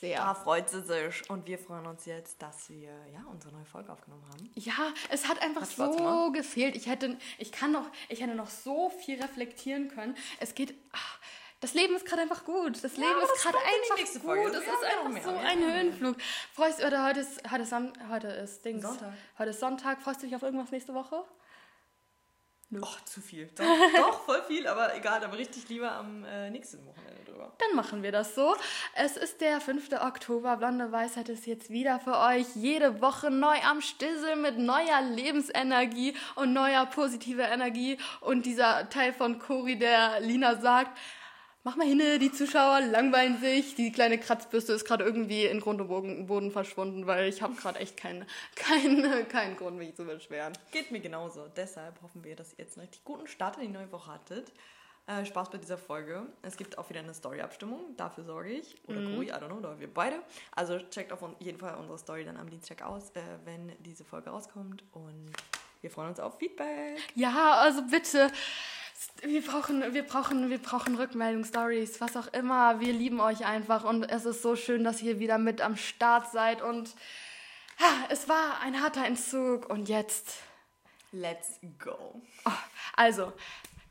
sehr. Da freut sie sich. Und wir freuen uns jetzt, dass wir ja, unsere neue Folge aufgenommen haben. Ja, es hat einfach hat so gefehlt. Ich hätte, ich kann noch, ich hätte noch so viel reflektieren können. Es geht. Ach, das Leben ist gerade einfach gut. Das Leben ist gerade einfach gut. Es ist einfach so ein Höhenflug. Freust du, oder heute ist, heute ist, heute ist Dings. Sonntag. Heute ist Sonntag. Freust du dich auf irgendwas nächste Woche? Nö. Och, zu viel. Doch, doch, voll viel, aber egal, aber richtig lieber am äh, nächsten Wochenende drüber. Dann machen wir das so. Es ist der 5. Oktober. Blonde Weisheit ist jetzt wieder für euch jede Woche neu am Stissel mit neuer Lebensenergie und neuer positiver Energie. Und dieser Teil von Cori, der Lina sagt, mach mal hin, die Zuschauer langweilen sich. Die kleine Kratzbürste ist gerade irgendwie in Grund und Boden verschwunden, weil ich habe gerade echt keinen kein, kein Grund, mich zu beschweren. Geht mir genauso. Deshalb hoffen wir, dass ihr jetzt einen richtig guten Start in die neue Woche hattet. Äh, Spaß bei dieser Folge. Es gibt auch wieder eine Story-Abstimmung. Dafür sorge ich. Oder mhm. Kuri, I don't know, oder wir beide. Also checkt auf jeden Fall unsere Story dann am Dienstag aus, äh, wenn diese Folge rauskommt. Und wir freuen uns auf Feedback. Ja, also bitte wir brauchen, wir brauchen, wir brauchen Rückmeldung, Stories, was auch immer. Wir lieben euch einfach und es ist so schön, dass ihr wieder mit am Start seid und ha, es war ein harter Entzug und jetzt let's go. Oh, also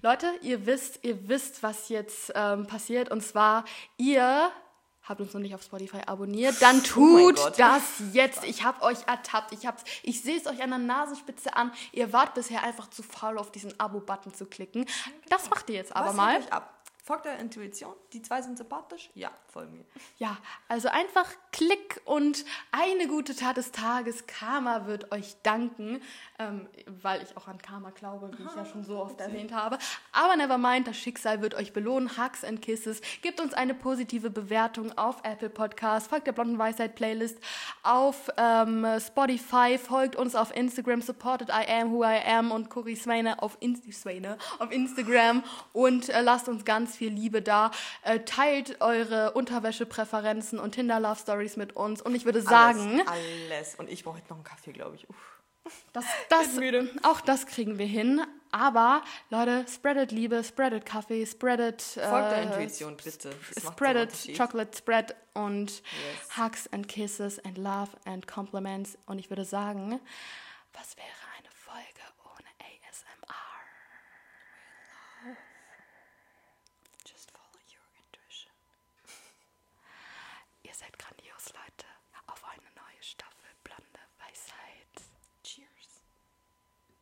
Leute, ihr wisst, ihr wisst, was jetzt ähm, passiert und zwar ihr habt uns noch nicht auf Spotify abonniert, dann oh tut oh das jetzt. Ich habe euch ertappt. Ich, ich sehe es euch an der Nasenspitze an. Ihr wart bisher einfach zu faul, auf diesen Abo-Button zu klicken. Das macht ihr jetzt aber Was mal. Ab? Folgt der Intuition? Die zwei sind sympathisch? Ja, folgen mir. Ja, also einfach Klick und eine gute Tat des Tages. Karma wird euch danken, ähm, weil ich auch an Karma glaube, wie Aha, ich ja schon so oft erwähnt habe. Aber never mind, das Schicksal wird euch belohnen. Hugs and Kisses. Gebt uns eine positive Bewertung auf Apple Podcast. Folgt der Blonden Weisheit Playlist auf ähm, Spotify. Folgt uns auf Instagram. Supported I am who I am und Cory Swaine auf, In auf Instagram. Und äh, lasst uns ganz viel Liebe da. Äh, teilt eure Unterwäschepräferenzen und Tinder-Love-Stories mit uns. Und ich würde sagen... Alles, alles. Und ich brauche heute noch einen Kaffee, glaube ich. Uff. Das, das, auch das kriegen wir hin. Aber Leute, spreadet Liebe, spreadet Kaffee, spreadet. Folgt der äh, Intuition, bitte. spreadet Chocolate Spread und yes. Hugs and Kisses and Love and Compliments. Und ich würde sagen, was wäre